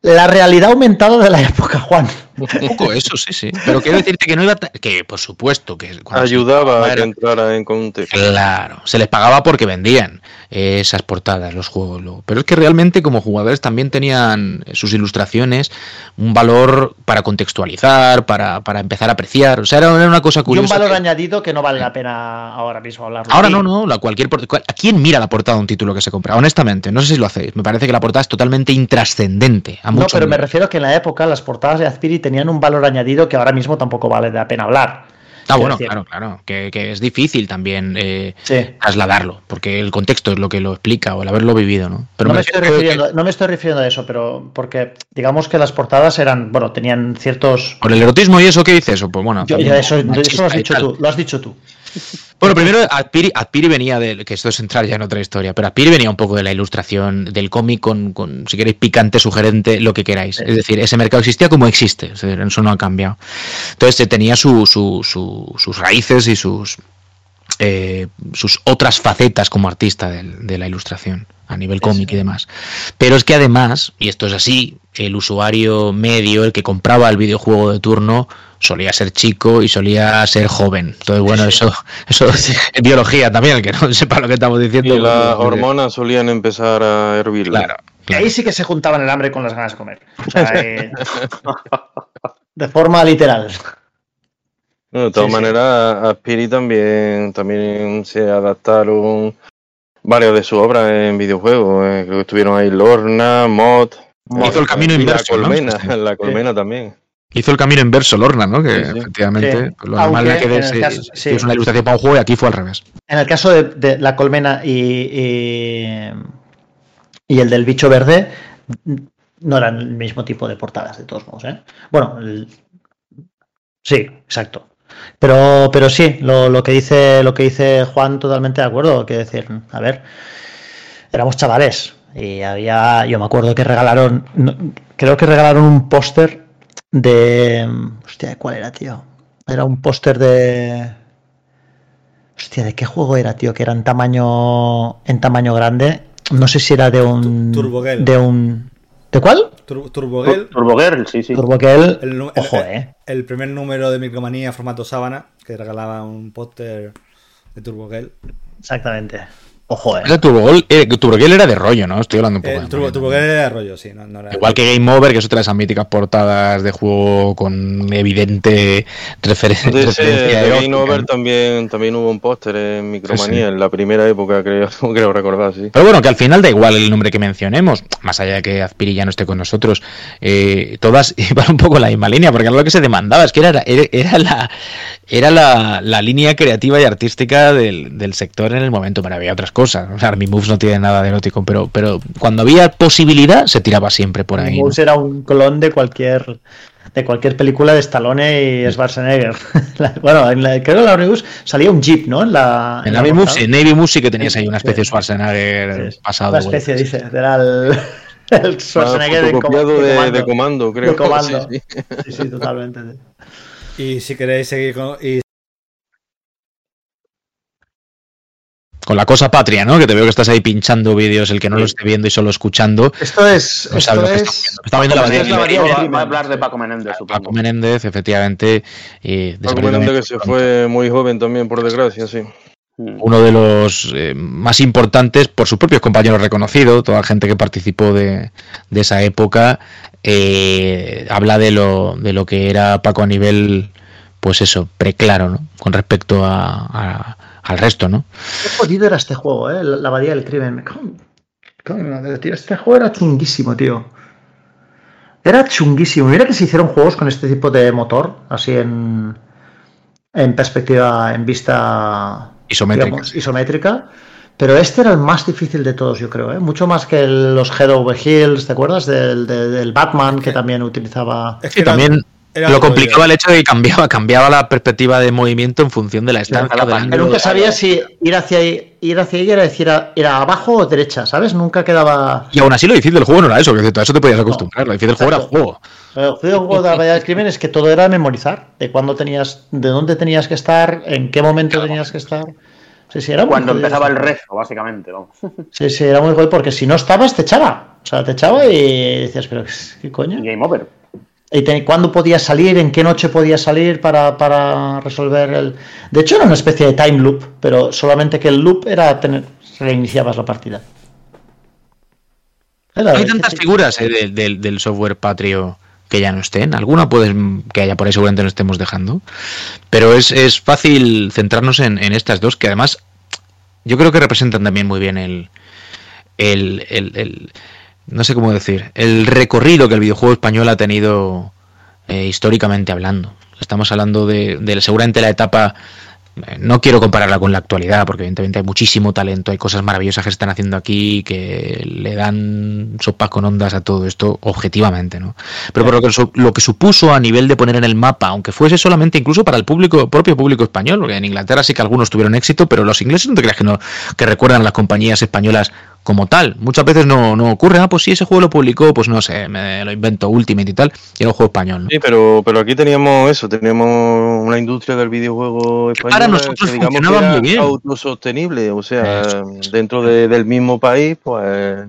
la realidad aumentada de la época, Juan. Un poco eso, sí, sí. Pero quiero decirte que no iba que por supuesto que Ayudaba a era- que entrara en contexto. Claro, se les pagaba porque vendían eh, esas portadas, los juegos. luego. Pero es que realmente como jugadores también tenían sus ilustraciones un valor para contextualizar, para, para empezar a apreciar. O sea, era era una cosa Y un curiosa. valor que- añadido que no vale la pena ahora mismo hablar. Ahora no, no, la cualquier ¿A quién mira la portada de un título que se compra? Honestamente, no sé si lo hacéis. Me parece que la portada es totalmente intrascendente. a No, muchos pero me refiero a que en la época las portadas de Azpiri tenían un valor añadido que ahora mismo tampoco vale la pena hablar. Ah, bueno, decir, claro, claro. Que, que es difícil también eh, Sí. trasladarlo, porque el contexto es lo que lo explica o el haberlo vivido, ¿no? Pero no, me estoy que- refiriendo, no me estoy refiriendo a eso, pero porque digamos que las portadas eran, bueno, tenían ciertos... ¿Por el erotismo y eso qué dices? O pues bueno, Yo- yo eso, eso lo has dicho tú, lo has dicho tú. Bueno, primero Adpiri, Adpiri venía de, que esto es entrar ya en otra historia, pero Adpiri venía un poco de la ilustración del cómic con, con, si queréis, picante, sugerente, lo que queráis. Es decir, ese mercado existía como existe, eso no ha cambiado. Entonces eh, tenía su, su- su- sus raíces y sus, eh, sus otras facetas como artista de, la ilustración a nivel cómic y demás. Pero es que además, y esto es así, el usuario medio, el que compraba el videojuego de turno, solía ser chico y solía ser joven. Entonces, bueno, eso, eso es biología también, el que no sepa lo que estamos diciendo. Y las pues, hormonas solían empezar a hervir. Claro. Y ahí sí que se juntaban el hambre con las ganas de comer. O sea, eh, de forma literal. No, de todas Sí, sí. maneras, a Spiri también, también se adaptaron varias de sus obras en videojuegos. eh, creo que estuvieron ahí Lorna, Mod. Hizo el camino y inverso, La colmena, la colmena también. Hizo el camino inverso Lorna, ¿no? Que Sí, sí. efectivamente Sí. pues, lo normal era que es una ilustración para un juego y aquí fue al revés. En el caso de, de la colmena y, y, y el del bicho verde, no eran el mismo tipo de portadas, de todos modos. ¿eh? Bueno, sí, exacto. Pero, pero sí, lo, lo, que dice, lo que dice Juan, totalmente de acuerdo. Que decir, a ver, éramos chavales y había, yo me acuerdo que regalaron, creo que regalaron un póster de, hostia, ¿cuál era, tío? Era un póster de, hostia, ¿de qué juego era, tío? Que era en tamaño, en tamaño grande. No sé si era de un, de un, ¿De cuál? Tur Turbogirl. Turbogirl, sí, sí. Turbogirl. El, Ojo, eh. El primer número de Micromanía formato sábana, que regalaba un póster de Turbogirl. Exactamente. Ojo, eh. Turbogel, era de rollo, ¿no? Estoy hablando un poco. El Turbo, era de rollo, sí. Igual que Game Over, que es otra de esas míticas portadas de juego con evidente referencia. de Game Over también, también hubo un póster en Micromanía, en la primera época, creo, creo recordar, sí. Pero bueno, que al final da igual el nombre que mencionemos, más allá de que Azpiri ya no esté con nosotros, eh, todas iban un poco en la misma línea, porque lo que se demandaba es que era, era, la, era la, la línea creativa y artística del, del sector en el momento, pero había otras cosas cosas. O sea, Army Moves no tiene nada de erótico, pero, pero cuando había posibilidad se tiraba siempre por ahí. Moves era un clon de cualquier de cualquier película de Stallone y Schwarzenegger. bueno, en creo que en la Army Moves salía un jeep, ¿no? En la en, Navy Moves, en Navy Moves sí que tenías ahí una especie de Schwarzenegger pasado. Una especie, dice, era el, el Schwarzenegger de, de, de, comando, creo. De comando. Sí, sí, sí totalmente. Y si queréis seguir con, y con la cosa patria, ¿no? Que te veo que estás ahí pinchando vídeos, el que no lo esté viendo y solo escuchando. Esto es. No sabe lo que está viendo. Está viendo la variedad. Va a hablar de Paco Menéndez, supongo. Paco Menéndez, efectivamente. Y Paco Menéndez que se fue muy joven también, por desgracia, sí. Mm. Uno de los eh, más importantes por sus propios compañeros reconocidos, toda la gente que participó de, de esa época, eh, habla de lo, de lo que era Paco a nivel, pues eso, preclaro, ¿no? Con respecto a, a al resto, ¿no? Qué jodido era este juego, ¿eh? La abadía del crimen. Tío, este juego era chunguísimo, tío. Era chunguísimo. Mira que se hicieron juegos con este tipo de motor, así en, en perspectiva, en vista isométrica. isométrica. Pero este era el más difícil de todos, yo creo. ¿eh? Mucho más que los Head Over Hills, ¿te acuerdas? Del, del, Batman, que también utilizaba. Es que también lo complicaba el hecho de que cambiaba, cambiaba la perspectiva de movimiento en función de la estancia. nunca sabía si ir hacia ahí, ir hacia ahí era decir era abajo o derecha, ¿sabes? Nunca quedaba. Y aún así lo difícil del juego no era eso, que a eso te podías acostumbrar. lo difícil del juego era el juego. El juego de la batalla del crimen es que todo era memorizar, de cuándo tenías, de dónde tenías que estar, en qué momento tenías que estar. Sí, sí, era Cuando empezaba el rezo, básicamente, ¿no? Sí, sí, era muy jodido porque si no estabas te echaba. O sea, te echaba y decías, pero ¿qué coño? Game over. ¿Y cuándo podías salir? ¿En qué noche podías salir para, resolver el...? De hecho era una especie de time loop, pero solamente que el loop era tener... reiniciabas la partida. Hay tantas figuras eh, del software patrio que ya no estén. Alguna puede que haya por ahí seguramente no estemos dejando. Pero es, fácil centrarnos en, estas dos que además yo creo que representan también muy bien el, el no sé cómo decir, el recorrido que el videojuego español ha tenido eh, históricamente hablando. Estamos hablando de, seguramente la etapa no quiero compararla con la actualidad, porque evidentemente hay muchísimo talento, hay cosas maravillosas que se están haciendo aquí que le dan sopas con ondas a todo esto objetivamente, ¿no? Pero por lo que, lo que supuso a nivel de poner en el mapa, aunque fuese solamente incluso para el público, propio público español, porque en Inglaterra sí que algunos tuvieron éxito, pero los ingleses no te creas que no, que recuerdan las compañías españolas como tal. Muchas veces no, no ocurre, ah, pues si ese juego lo publicó, pues no sé, me lo invento Ultimate y tal, y era un juego español. ¿no? Sí, pero, pero aquí teníamos eso, teníamos una industria del videojuego español Para nosotros que, funcionaba muy bien. autosostenible, o sea, dentro del mismo país, pues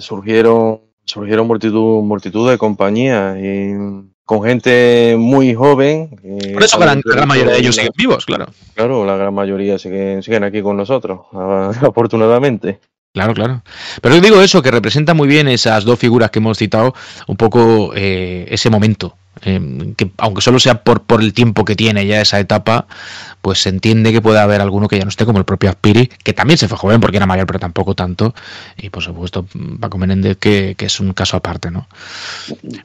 surgieron surgieron multitud, multitud de compañías y con gente muy joven. Por eso la, gran mayoría de ellos siguen vivos, claro. Claro, la gran mayoría siguen, siguen aquí con nosotros, afortunadamente. Claro, claro. Pero yo digo eso, que representa muy bien esas dos figuras que hemos citado, un poco eh, ese momento Em, que aunque solo sea por, por el tiempo que tiene ya esa etapa, pues se entiende que puede haber alguno que ya no esté, como el propio Aspiri, que también se fue joven porque era mayor, pero tampoco tanto, y por supuesto Paco Menéndez, que, es un caso aparte, ¿no?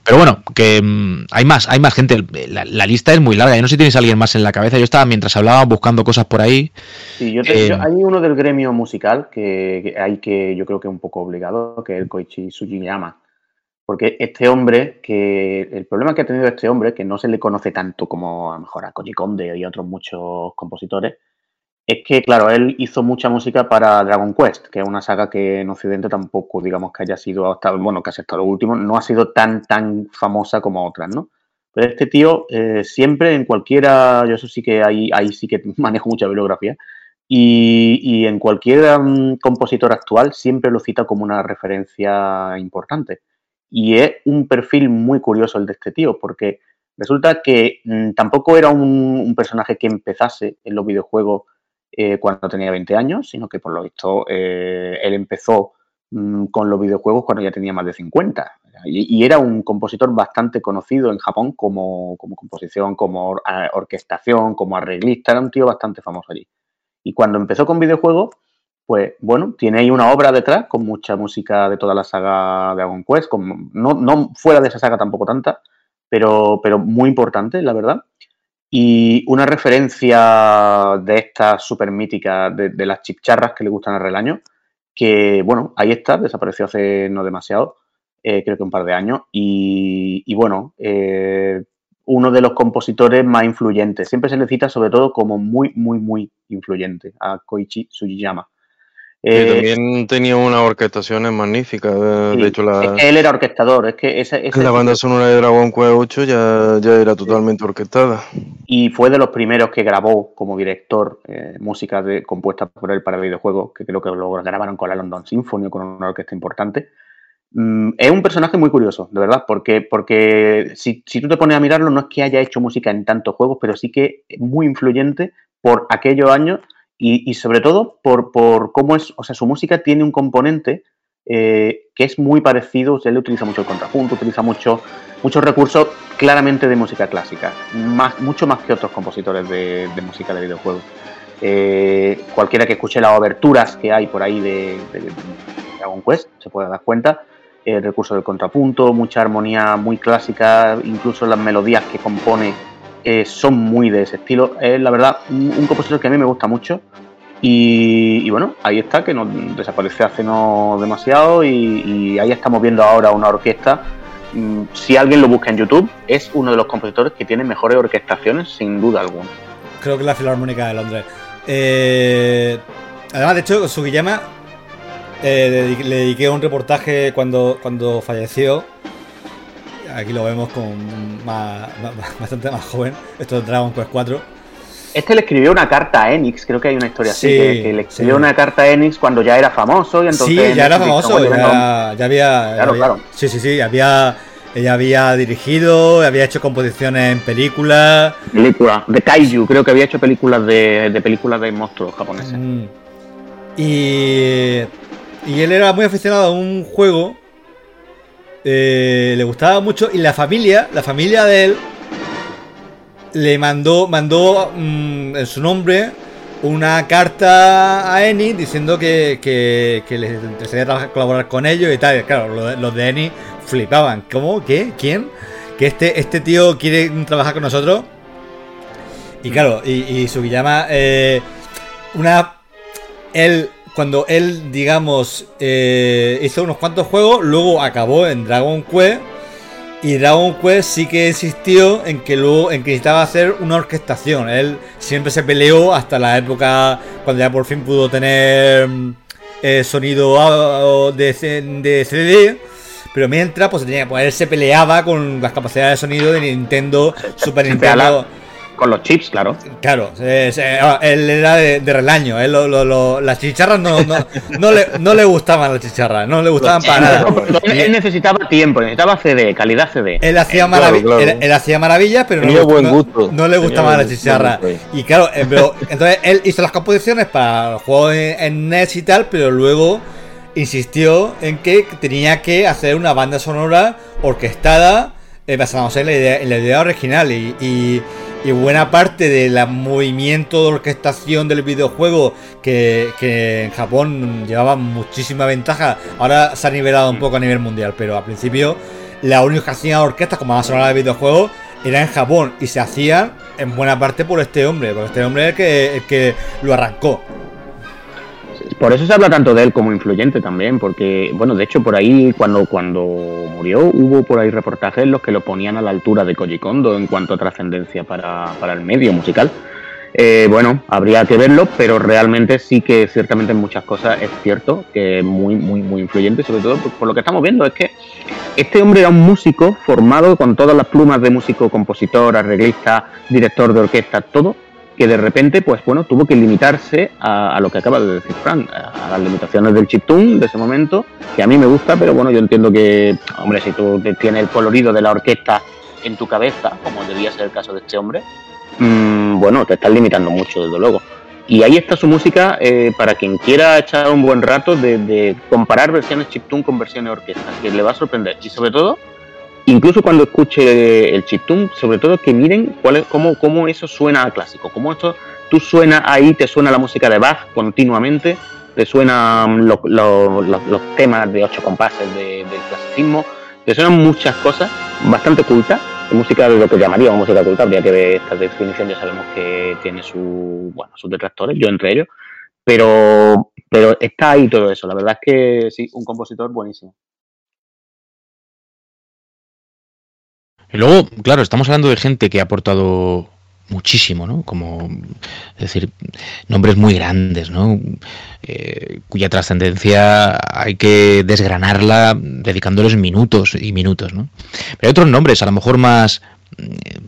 Pero bueno, que mm, hay más, hay más gente, la, lista es muy larga, yo no sé si tienes a alguien más en la cabeza, yo estaba mientras hablaba buscando cosas por ahí. Sí, yo, eh, hay uno del gremio musical que, hay que yo creo que es un poco obligado, que es el Koichi Sugiyama porque este hombre, que el problema que ha tenido este hombre, que no se le conoce tanto como a lo mejor a Koji Konde y otros muchos compositores, es que, claro, él hizo mucha música para Dragon Quest, que es una saga que en Occidente tampoco, digamos, que haya sido hasta, bueno, casi hasta lo último, no ha sido tan, tan famosa como otras, ¿no? Pero este tío, eh, siempre en cualquiera, yo eso sí que ahí, ahí sí que manejo mucha bibliografía, y, y en cualquier mm, compositor actual siempre lo cita como una referencia importante. Y es un perfil muy curioso el de este tío, porque resulta que mm, tampoco era un, personaje que empezase en los videojuegos eh, cuando tenía 20 años, sino que por lo visto eh, él empezó mm, con los videojuegos cuando ya tenía más de 50. Y, era un compositor bastante conocido en Japón como, composición, como orquestación, como arreglista, era un tío bastante famoso allí. Y cuando empezó con videojuegos, pues bueno, tiene ahí una obra detrás con mucha música de toda la saga de Dragon Quest, no, no, fuera de esa saga tampoco tanta, pero, pero muy importante, la verdad. Y una referencia de estas super míticas, de, las chipcharras que le gustan al relaño, que bueno, ahí está, desapareció hace no demasiado, eh, creo que un par de años, y, bueno, eh, uno de los compositores más influyentes. Siempre se le cita sobre todo como muy, muy, muy influyente a Koichi Sugiyama. Eh, también tenía unas orquestaciones magníficas. De hecho, la, él era orquestador. Es que esa, la banda sonora de Dragon Quest 8 ya, ya era totalmente orquestada. Y fue de los primeros que grabó como director eh, música de, compuesta por él para videojuegos, que creo que lo grabaron con la London Symphony, con una orquesta importante. Mm, es un personaje muy curioso, de verdad, porque, porque si, si tú te pones a mirarlo, no es que haya hecho música en tantos juegos, pero sí que es muy influyente por aquellos años y, sobre todo por, por, cómo es, o sea, su música tiene un componente eh, que es muy parecido, él utiliza mucho el contrapunto, utiliza mucho, muchos recursos claramente de música clásica, más, mucho más que otros compositores de, música de videojuegos. Eh, cualquiera que escuche las oberturas que hay por ahí de, Dragon Quest se puede dar cuenta. El recurso del contrapunto, mucha armonía muy clásica, incluso las melodías que compone eh, son muy de ese estilo. Es la verdad un, compositor que a mí me gusta mucho. Y, bueno, ahí está, que nos desapareció hace no demasiado y, ahí estamos viendo ahora una orquesta. Mm, si alguien lo busca en YouTube, es uno de los compositores que tiene mejores orquestaciones, sin duda alguna. Creo que es la Filarmónica de Londres. Eh, además, de hecho, Sugiyama eh, le dediqué un reportaje cuando, cuando falleció Aquí lo vemos con bastante más joven. Esto es Dragon Quest 4. Este le escribió una carta a Enix, creo que hay una historia así, que, le escribió una carta a Enix cuando ya era famoso y entonces... Sí, ya era famoso, ya, había... Claro, claro. Sí, sí, sí, había... Ella había dirigido, había hecho composiciones en películas. Películas, de Kaiju, creo que había hecho películas de, películas de monstruos japoneses. Mm. Y, y él era muy aficionado a un juego eh, le gustaba mucho y la familia, la familia de él, le mandó, mandó mm, en su nombre una carta a Eni diciendo que, que, que les interesaría colaborar con ellos y tal. Claro, los de Eni flipaban. ¿Cómo? ¿Qué? ¿Quién? Que este, este tío quiere trabajar con nosotros. Y claro, y, y Sugiyama, eh, una. Él cuando él, digamos, eh, hizo unos cuantos juegos, luego acabó en Dragon Quest. Y Dragon Quest sí que insistió en que luego en que necesitaba hacer una orquestación. Él siempre se peleó hasta la época cuando ya por fin pudo tener eh, sonido de, de CD. Pero mientras, pues, tenía, pues él se peleaba con las capacidades de sonido de Nintendo, Super Nintendo. Con los chips, claro. Claro, ah, él era de, relaño. Él, las chicharras no, no, le, no le gustaban las chicharras, no le gustaban para nada. Él necesitaba tiempo, necesitaba CD, calidad CD. Él hacía, él, hacía maravillas, pero no, le, gustaban las chicharras. Y claro, eh, pero, entonces él hizo las composiciones para el juego en, NES y tal, pero luego insistió en que tenía que hacer una banda sonora orquestada eh, basada en la idea, en la idea original y y buena parte del movimiento de orquestación del videojuego que, en Japón llevaba muchísima ventaja, ahora se ha nivelado un poco a nivel mundial, pero al principio la única que hacían orquestas como más sonora de videojuegos era en Japón y se hacían en buena parte por este hombre, porque este hombre es el que, el que lo arrancó. Por eso se habla tanto de él como influyente también, porque, bueno, de hecho, por ahí, cuando, cuando murió, hubo por ahí reportajes los que lo ponían a la altura de Koji Kondo en cuanto a trascendencia para, para el medio musical. Eh, bueno, habría que verlo, pero realmente sí que ciertamente en muchas cosas es cierto que es muy, muy, muy influyente, sobre todo por, lo que estamos viendo, es que este hombre era un músico formado con todas las plumas de músico, compositor, arreglista, director de orquesta, todo, que de repente, pues bueno, tuvo que limitarse a, lo que acaba de decir Fran, a las limitaciones del chiptune de ese momento, que a mí me gusta, pero bueno, yo entiendo que, hombre, si tú tienes el colorido de la orquesta en tu cabeza, como debía ser el caso de este hombre, mmm, bueno, te estás limitando mucho, desde luego. Y ahí está su música eh, para quien quiera echar un buen rato de, comparar versiones chiptune con versiones orquesta, que le va a sorprender. Y sobre todo, incluso cuando escuche el chiptune, sobre todo que miren cuál es, cómo, cómo eso suena a clásico, cómo esto, tú suena ahí, te suena la música de Bach continuamente, te suenan los, temas de ocho compases del clasicismo, te suenan muchas cosas bastante cultas música de lo que llamaría música culta, habría que ver esta definición, ya sabemos que tiene su, bueno, sus detractores, yo entre ellos, pero, pero está ahí todo eso, la verdad es que sí, un compositor buenísimo. Y luego, claro, estamos hablando de gente que ha aportado muchísimo, ¿no? Como, es decir, nombres muy grandes, ¿no? Eh, cuya trascendencia hay que desgranarla dedicándoles minutos y minutos, ¿no? Pero hay otros nombres, a lo mejor más,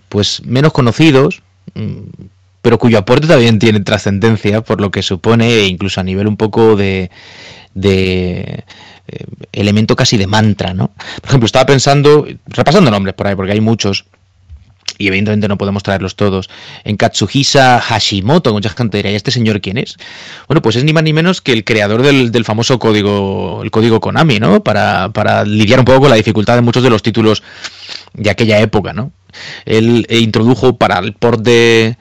pues, menos conocidos, pero cuyo aporte también tiene trascendencia por lo que supone, e incluso a nivel un poco de, de eh, elemento casi de mantra, ¿no? Por ejemplo, estaba pensando, repasando nombres por ahí, porque hay muchos, y evidentemente no podemos traerlos todos, en Katsuhisa Hashimoto, mucha gente diría, ¿y este señor quién es? Bueno, pues es ni más ni menos que el creador del, famoso código, el código Konami, ¿no? Para, para, lidiar un poco con la dificultad de muchos de los títulos de aquella época, ¿no? Él introdujo para el port de,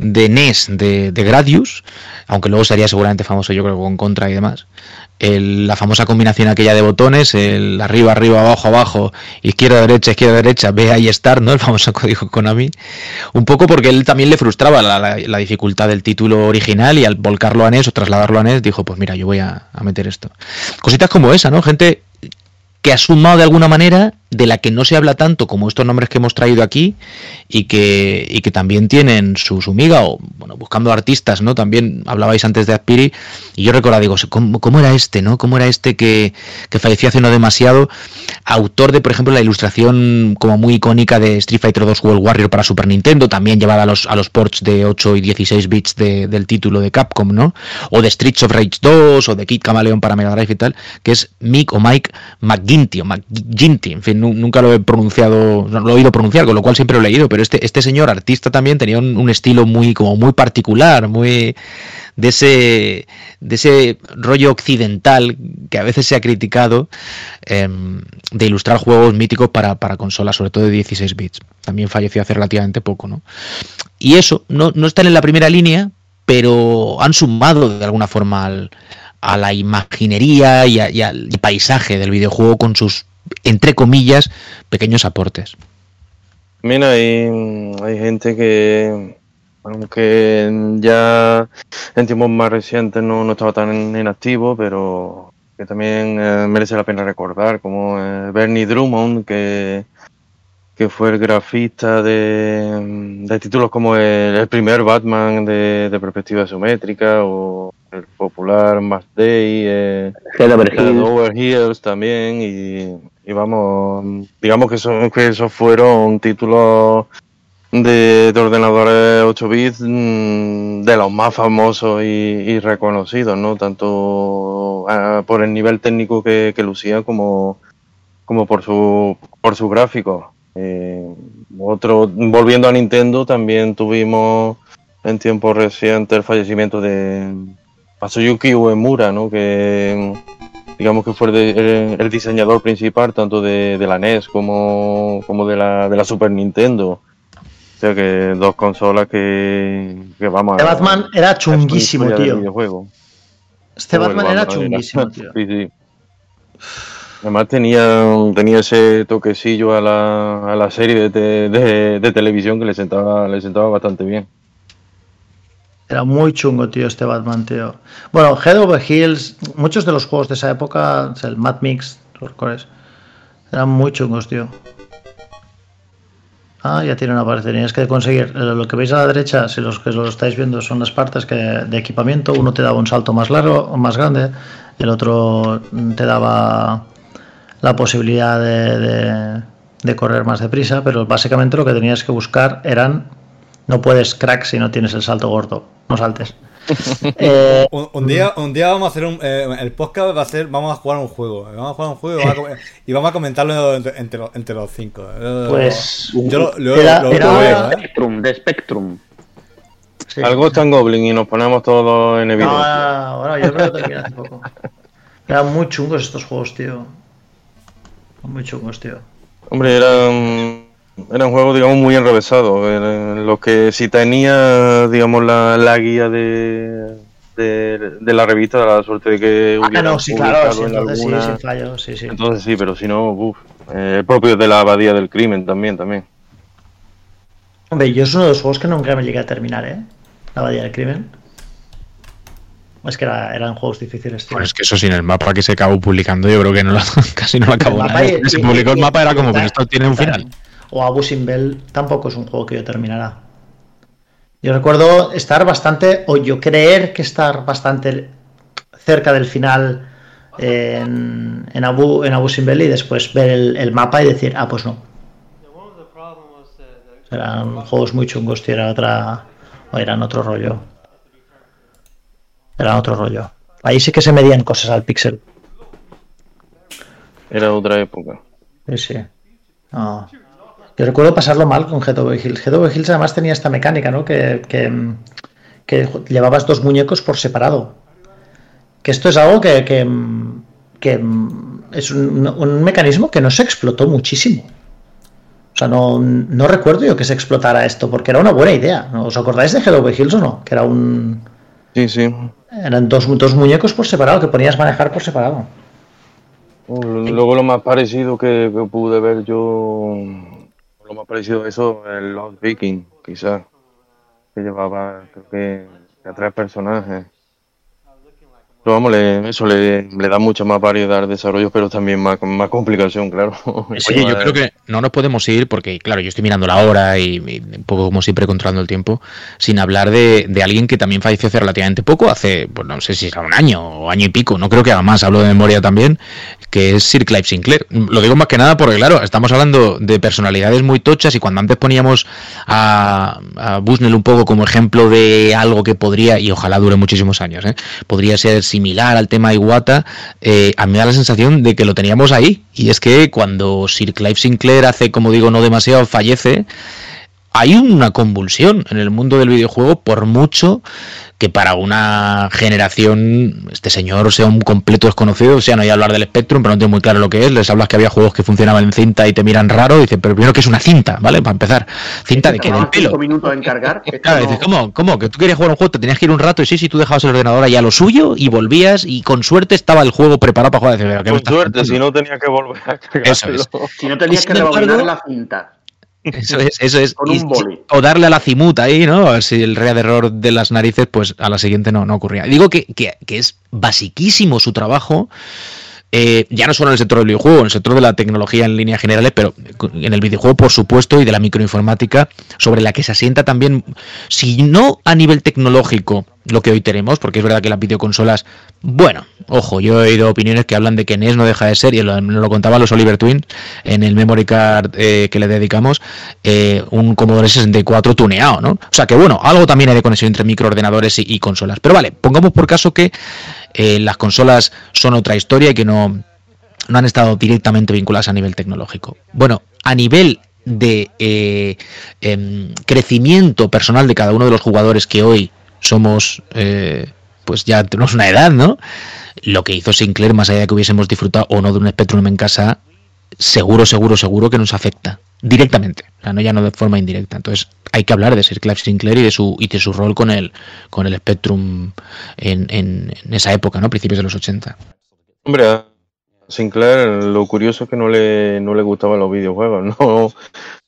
de NES de, de Gradius, aunque luego sería seguramente famoso yo creo con Contra y demás, la famosa combinación aquella de botones, el arriba, arriba, abajo, abajo, izquierda, derecha, izquierda, derecha, ve ahí estar, ¿no? El famoso código Konami. Un poco porque él también le frustraba la, dificultad del título original y al volcarlo a NES o trasladarlo a NES dijo, pues mira, yo voy a, a meter esto. Cositas como esa, ¿no? Gente que ha sumado de alguna manera de la que no se habla tanto como estos nombres que hemos traído aquí y que, y que también tienen su, su miga o bueno buscando artistas no también hablabais antes de Adpiri y yo recuerdo digo ¿cómo, cómo era este no cómo era este que, que, falleció hace no demasiado autor de por ejemplo la ilustración como muy icónica de Street Fighter 2 World Warrior para Super Nintendo también llevada a los a los ports de 8 y 16 bits del título de Capcom no o de Streets of Rage 2 o de Kid Camaleon para Mega Drive y tal que es Mick o Mike McGinty o McGinty en fin nunca lo he pronunciado, no lo he oído pronunciar, con lo cual siempre lo he leído, pero este, este señor artista también tenía un, estilo muy, como muy particular, muy de ese, de ese rollo occidental que a veces se ha criticado em, de ilustrar juegos míticos para, para consolas, sobre todo de 16 bits. También falleció hace relativamente poco, ¿no? Y eso, no, no están en la primera línea, pero han sumado de alguna forma a la imaginería y al paisaje del videojuego con sus entre comillas, pequeños aportes. Mira, hay, gente que, aunque ya en tiempos más recientes no, no estaba tan inactivo, pero que también eh, merece la pena recordar, como eh, Bernie Drummond, que, que fue el grafista de, de títulos como el, primer Batman de, de, perspectiva isométrica o el popular Mass Day, eh, Over Hills también, y y vamos, digamos que, son, que esos fueron títulos de, ordenadores 8 bits mm, de los más famosos y, reconocidos, ¿no? Tanto ah, por el nivel técnico que, que lucían como, como por su por su gráfico. Eh, otro, volviendo a Nintendo, también tuvimos en tiempos recientes el fallecimiento de Masuyuki Uemura, ¿no? Que digamos que fue el, diseñador principal tanto de, la NES como, como de, la, de la Super Nintendo. O sea que dos consolas que, que vamos este Batman era chunguísimo, tío. Este Batman era chunguísimo, tío. Sí, sí. Además tenía, tenía ese toquecillo a la, a la serie de, de, de, televisión que le sentaba, le sentaba bastante bien. Era muy chungo, tío, este Batman, tío. Bueno, Head Over Hills, muchos de los juegos de esa época, el Mad Mix, los cores, eran muy chungos, tío. Ah, ya tiene una parte. Tenías que conseguir. Eh, lo que veis a la derecha, si los que lo estáis viendo son las partes que, de equipamiento, uno te daba un salto más largo, más grande, el otro te daba la posibilidad de, de correr más deprisa, pero básicamente lo que tenías que buscar eran. No puedes crack si no tienes el salto gordo. No saltes. Eh, un, día, un día vamos a hacer un. Eh, el podcast va a ser. Vamos a jugar un juego. Vamos a jugar un juego y vamos a, comentarlo entre, entre, los cinco. Pues. Yo lo, era, de Spectrum. De Spectrum. Algo está en Goblin y nos ponemos todos en evidencia. bueno, yo creo que hace poco. Eran muy chungos estos juegos, tío. Muy chungos, tío. Hombre, eran era un juego, digamos, muy enrevesado. Lo que si tenía, digamos, la, la guía de, de, la revista, la suerte de que ah, no, sí, claro, sí, entonces sí, sin fallo, sí, sí. Entonces sí, pero si no, uff. Eh, propio de la abadía del crimen también, también. Hombre, yo es uno de los juegos que nunca me llegué a terminar, ¿eh? La abadía del crimen. Es que eran juegos difíciles, tío. es que eso sin el mapa que se acabó publicando, yo creo que no casi no lo acabó. Se publicó el mapa, era como, que esto tiene un final o Abu Simbel tampoco es un juego que yo terminara. Yo recuerdo estar bastante, o yo creer que estar bastante cerca del final en, en, Abu, en Abu Simbel y después ver el, mapa y decir, ah, pues no. Eran juegos muy chungos, tío, era otra, o eran otro rollo. Eran otro rollo. Ahí sí que se medían cosas al pixel. Era otra época. Sí, sí. Yo recuerdo pasarlo mal con Head Over Hills. Head Over Hills además tenía esta mecánica, ¿no? Que, que, llevabas dos muñecos por separado. Que esto es algo que, que, es un, mecanismo que no se explotó muchísimo. O sea, no, no, recuerdo yo que se explotara esto, porque era una buena idea. ¿Os acordáis de Head Over Hills o no? Que era un... Sí, sí. Eran dos, dos muñecos por separado, que ponías manejar por separado. Luego lo más parecido que pude ver yo lo más parecido eso, el Lost Viking, quizás, que llevaba, creo que, a tres personajes. Pero vamos, eso le, da mucha más variedad de desarrollo, pero también más, más complicación, claro. Oye, yo creo que no nos podemos ir, porque claro, yo estoy mirando la hora y, un poco como siempre controlando el tiempo, sin hablar de, alguien que también falleció hace relativamente poco, hace, pues no sé si era un año o año y pico, no creo que haga más, hablo de memoria también, que es Sir Clive Sinclair. Lo digo más que nada porque, claro, estamos hablando de personalidades muy tochas y cuando antes poníamos a, a Busnell un poco como ejemplo de algo que podría, y ojalá dure muchísimos años, ¿eh? podría ser similar al tema Iwata, eh, a mí me da la sensación de que lo teníamos ahí. Y es que cuando Sir Clive Sinclair hace, como digo, no demasiado, fallece, hay una convulsión en el mundo del videojuego por mucho que para una generación este señor sea un completo desconocido, o sea, no hay a hablar del Spectrum, pero no tengo muy claro lo que es, les hablas que había juegos que funcionaban en cinta y te miran raro, dice, pero primero que es una cinta, ¿vale? Para empezar, cinta de que del pelo. minutos en cargar. Claro, dices, ¿cómo? ¿Cómo? Que tú querías jugar un juego, te tenías que ir un rato y sí, sí, tú dejabas el ordenador ahí a lo suyo y volvías y con suerte estaba el juego preparado para jugar. Con suerte, si no tenía que volver a cargarlo. Eso es. Si no tenías que rebobinar la cinta. Eso es, eso es. o darle a la cimuta ahí, ¿no? Si el de error de las narices, pues a la siguiente no, no ocurría. Digo que, que, que es basiquísimo su trabajo eh, ya no solo en el sector del videojuego, en el sector de la tecnología en líneas generales, pero en el videojuego, por supuesto, y de la microinformática, sobre la que se asienta también, si no a nivel tecnológico, lo que hoy tenemos, porque es verdad que las videoconsolas, bueno, ojo, yo he oído opiniones que hablan de que NES no deja de ser, y lo, lo contaban los Oliver Twin en el memory card eh, que le dedicamos, eh, un Commodore 64 tuneado, ¿no? O sea que bueno, algo también hay de conexión entre microordenadores y, consolas. Pero vale, pongamos por caso que eh, las consolas son otra historia y que no, no han estado directamente vinculadas a nivel tecnológico. Bueno, a nivel de em, crecimiento personal de cada uno de los jugadores que hoy somos, eh, pues ya tenemos una edad, ¿no? Lo que hizo Sinclair, más allá de que hubiésemos disfrutado o no de un Spectrum en casa, seguro, seguro, seguro que nos afecta directamente, o sea, no ya no de forma indirecta. Entonces, hay que hablar de Sir Clive Sinclair y de su y de su rol con el con el Spectrum en, en, esa época, ¿no? Principios de los 80. Hombre, a Sinclair lo curioso es que no le no le gustaban los videojuegos, no, no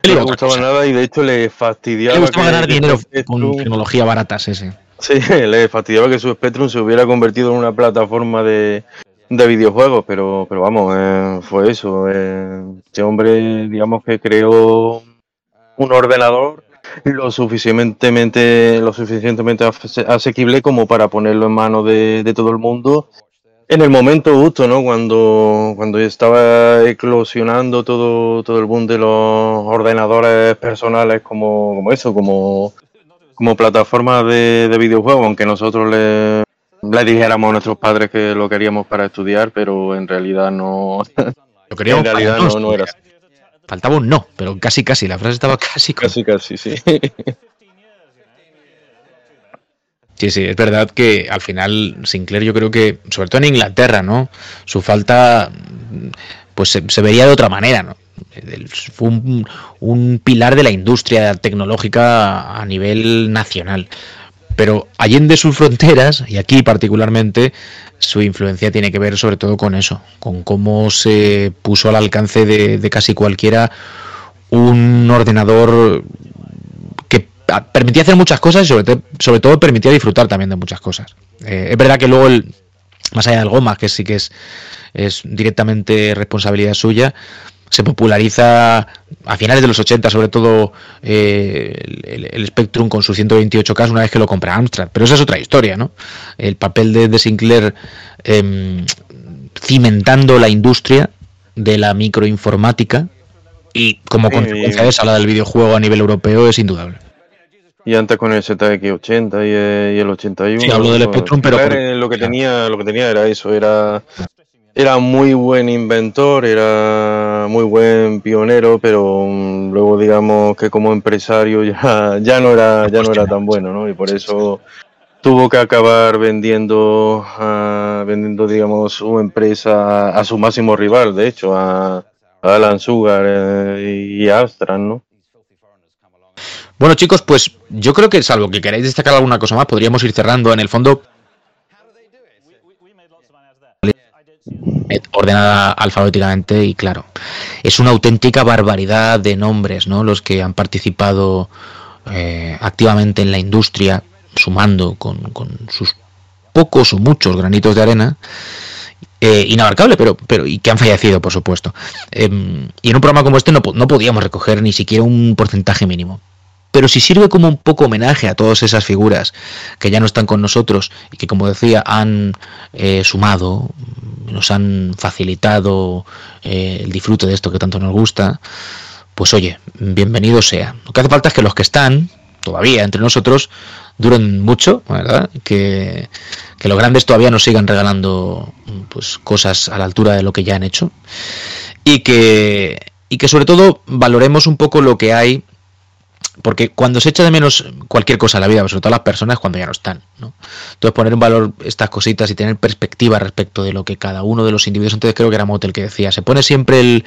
le gustaba nada y de hecho le fastidiaba. Le gustaba ganar dinero con tecnología barata, ese. Sí, le fastidiaba que su Spectrum se hubiera convertido en una plataforma de, de videojuegos, pero, pero vamos, eh, fue eso. Eh, este hombre, digamos que creó un ordenador lo suficientemente, lo suficientemente asequible como para ponerlo en manos de, de todo el mundo en el momento justo, ¿no? Cuando, cuando estaba eclosionando todo, todo el boom de los ordenadores personales como, como eso, como, como plataforma de, de videojuegos, aunque nosotros le, le dijéramos a nuestros padres que lo queríamos para estudiar, pero en realidad no. Lo queríamos en realidad no, no era Faltaba un no, pero casi casi, la frase estaba casi Casi casi, sí. Sí, sí, es verdad que al final Sinclair yo creo que, sobre todo en Inglaterra, ¿no? Su falta pues se, veía de otra manera, ¿no? Fue un, pilar de la industria tecnológica a nivel nacional. Pero allende sus fronteras, y aquí particularmente, su influencia tiene que ver sobre todo con eso, con cómo se puso al alcance de, casi cualquiera un ordenador permitía hacer muchas cosas y sobre, todo permitía disfrutar también de muchas cosas. Eh, es verdad que luego, el, más allá del Goma, que sí que es directamente responsabilidad suya, se populariza a finales de los 80, sobre todo eh, el, Spectrum con sus 128K una vez que lo compra Amstrad. Pero esa es otra historia, ¿no? El papel de, de Sinclair em, cimentando la industria de la microinformática y como consecuencia de esa, la del videojuego a nivel europeo es indudable. Y antes con el ZX80 y, el 81. Sí, hablo del Spectrum, pero lo que tenía, lo que tenía era eso, era era muy buen inventor, era muy buen pionero, pero mm, luego digamos que como empresario ya, ya no era ya no era tan bueno, ¿no? Y por eso tuvo que acabar vendiendo vendiendo digamos su empresa a, su máximo rival, de hecho, a, Alan Sugar eh, y a ¿no? Bueno, chicos, pues yo creo que salvo que queráis destacar alguna cosa más, podríamos ir cerrando. En el fondo, ordenada alfabéticamente y claro, es una auténtica barbaridad de nombres, ¿no? Los que han participado eh, activamente en la industria, sumando con, sus pocos o muchos granitos de arena. Eh, inabarcable, pero, pero y que han fallecido, por supuesto. Em, y en un programa como este no, no podíamos recoger ni siquiera un porcentaje mínimo pero si sirve como un poco homenaje a todas esas figuras que ya no están con nosotros y que, como decía, han eh, sumado, nos han facilitado eh, el disfrute de esto que tanto nos gusta, pues oye, bienvenido sea. Lo que hace falta es que los que están todavía entre nosotros duren mucho, ¿verdad? Que, que los grandes todavía nos sigan regalando pues cosas a la altura de lo que ya han hecho y que y que sobre todo valoremos un poco lo que hay porque cuando se echa de menos cualquier cosa en la vida, sobre todo las personas, cuando ya no están. ¿no? Entonces, poner en valor estas cositas y tener perspectiva respecto de lo que cada uno de los individuos, entonces creo que era Motel que decía, se pone siempre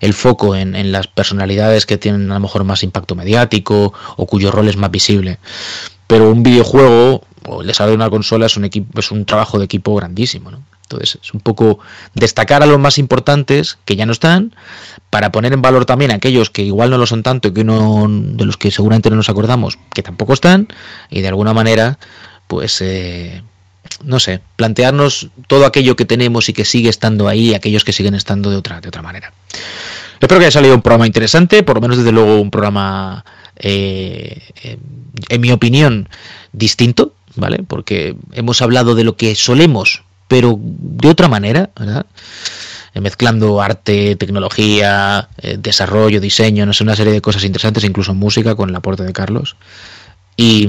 el, foco en, las personalidades que tienen a lo mejor más impacto mediático o cuyo rol es más visible. Pero un videojuego o el desarrollo de una consola es un, equipo, es un trabajo de equipo grandísimo. ¿no? Entonces, es un poco destacar a los más importantes que ya no están, para poner en valor también a aquellos que igual no lo son tanto, que uno de los que seguramente no nos acordamos, que tampoco están, y de alguna manera, pues, eh, no sé, plantearnos todo aquello que tenemos y que sigue estando ahí, y aquellos que siguen estando de otra, de otra manera. Espero que haya salido un programa interesante, por lo menos desde luego un programa, eh, en mi opinión, distinto, ¿vale? Porque hemos hablado de lo que solemos pero de otra manera, ¿verdad? Eh, mezclando arte, tecnología, eh, desarrollo, diseño, no sé, una serie de cosas interesantes, incluso música con el aporte de Carlos. Y,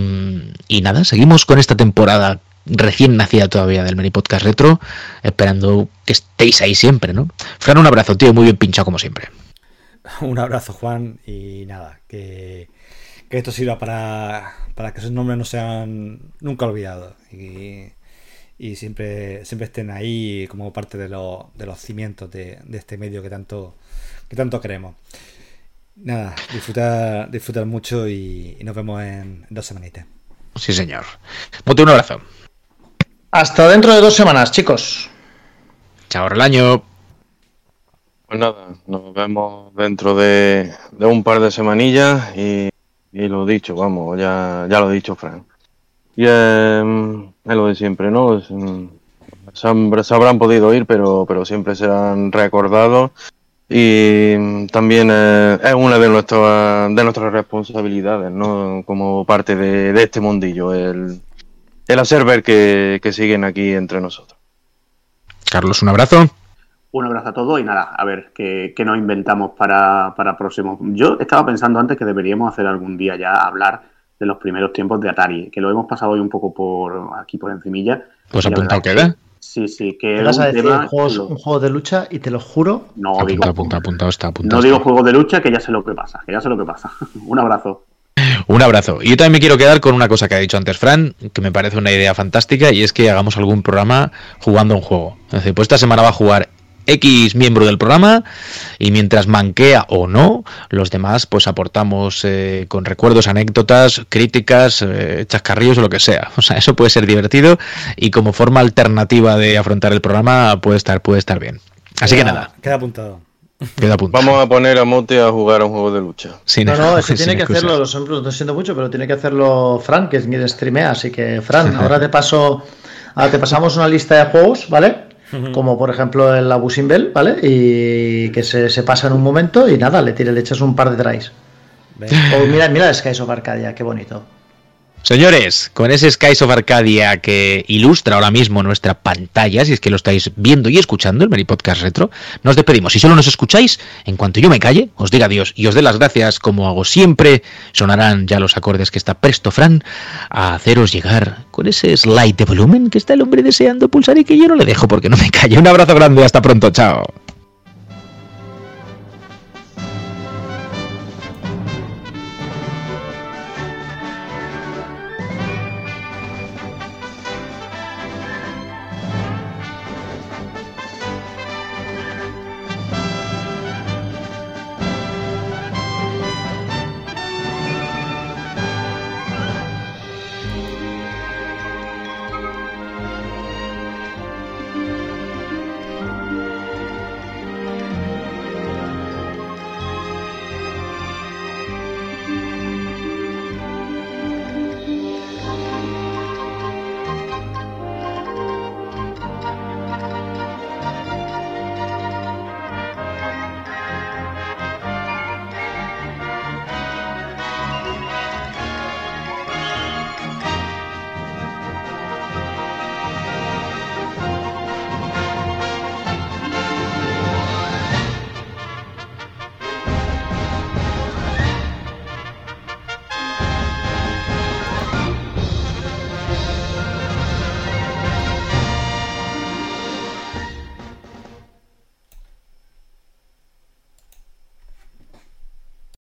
y nada, seguimos con esta temporada recién nacida todavía del Mini Podcast Retro, esperando que estéis ahí siempre, ¿no? Fran, un abrazo, tío, muy bien pinchado como siempre. Un abrazo, Juan, y nada, que, que esto sirva para, para que esos nombres no sean nunca olvidados. Y y siempre, siempre estén ahí como parte de, de los cimientos de, este medio que tanto, que tanto queremos. Nada, disfrutar, disfrutar mucho y, nos vemos en dos semanitas. Sí, señor. Mucho un abrazo. Hasta dentro de dos semanas, chicos. Chao, el año. Pues nada, nos vemos dentro de, un par de semanillas y, y, lo dicho, vamos, ya, ya lo he dicho, Frank. Y eh, es lo de siempre, ¿no? Es, se, habrán podido ir, pero, pero siempre se han recordado. Y también eh, es una de nuestras, de nuestras responsabilidades, ¿no? Como parte de, de este mundillo, el, el hacer ver que, que siguen aquí entre nosotros. Carlos, un abrazo. Un abrazo a todos y nada, a ver qué, qué nos inventamos para, para próximo. Yo estaba pensando antes que deberíamos hacer algún día ya hablar de los primeros tiempos de Atari, que lo hemos pasado hoy un poco por aquí por encimilla. Pues apuntado queda. que Sí, sí, que Te vas a decir tema juegos- que lo- un juego de lucha y te lo juro. No digo, Apuntado, apuntado, apuntado está, apuntado no digo juegos de lucha, que ya sé lo que pasa, que ya sé lo que pasa. un abrazo. Un abrazo. Y yo también me quiero quedar con una cosa que ha dicho antes Fran, que me parece una idea fantástica, y es que hagamos algún programa jugando un juego. Es decir, pues esta semana va a jugar X miembro del programa, y mientras manquea o no, los demás pues aportamos eh, con recuerdos, anécdotas, críticas, eh, chascarrillos o lo que sea. O sea, eso puede ser divertido y como forma alternativa de afrontar el programa puede estar, puede estar bien. Así que nada, Queda apuntado. queda apuntado. Vamos a poner a Mote a jugar a un juego de lucha. Sin- No, no, eso tiene que excusas. hacerlo, lo siento, lo estoy siendo mucho, pero tiene que hacerlo Fran, que es quien streamea, así que Fran, ahora te paso, ahora te pasamos una lista de juegos, ¿vale? Como por ejemplo el Abusin Bell, ¿vale? Y que se, se pasa en un momento y nada, le tire, le echas un par de tries. Venga. O mira, mira el Skies of Arcadia, qué bonito. Señores, con ese Skies of Arcadia que ilustra ahora mismo nuestra pantalla, si es que lo estáis viendo y escuchando, el Meri Podcast Retro, nos despedimos. Si solo nos escucháis, en cuanto yo me calle, os diga adiós y os dé las gracias, como hago siempre, sonarán ya los acordes que está presto Fran a haceros llegar con ese slide de volumen que está el hombre deseando pulsar y que yo no le dejo porque no me calle. Un abrazo grande, hasta pronto, chao.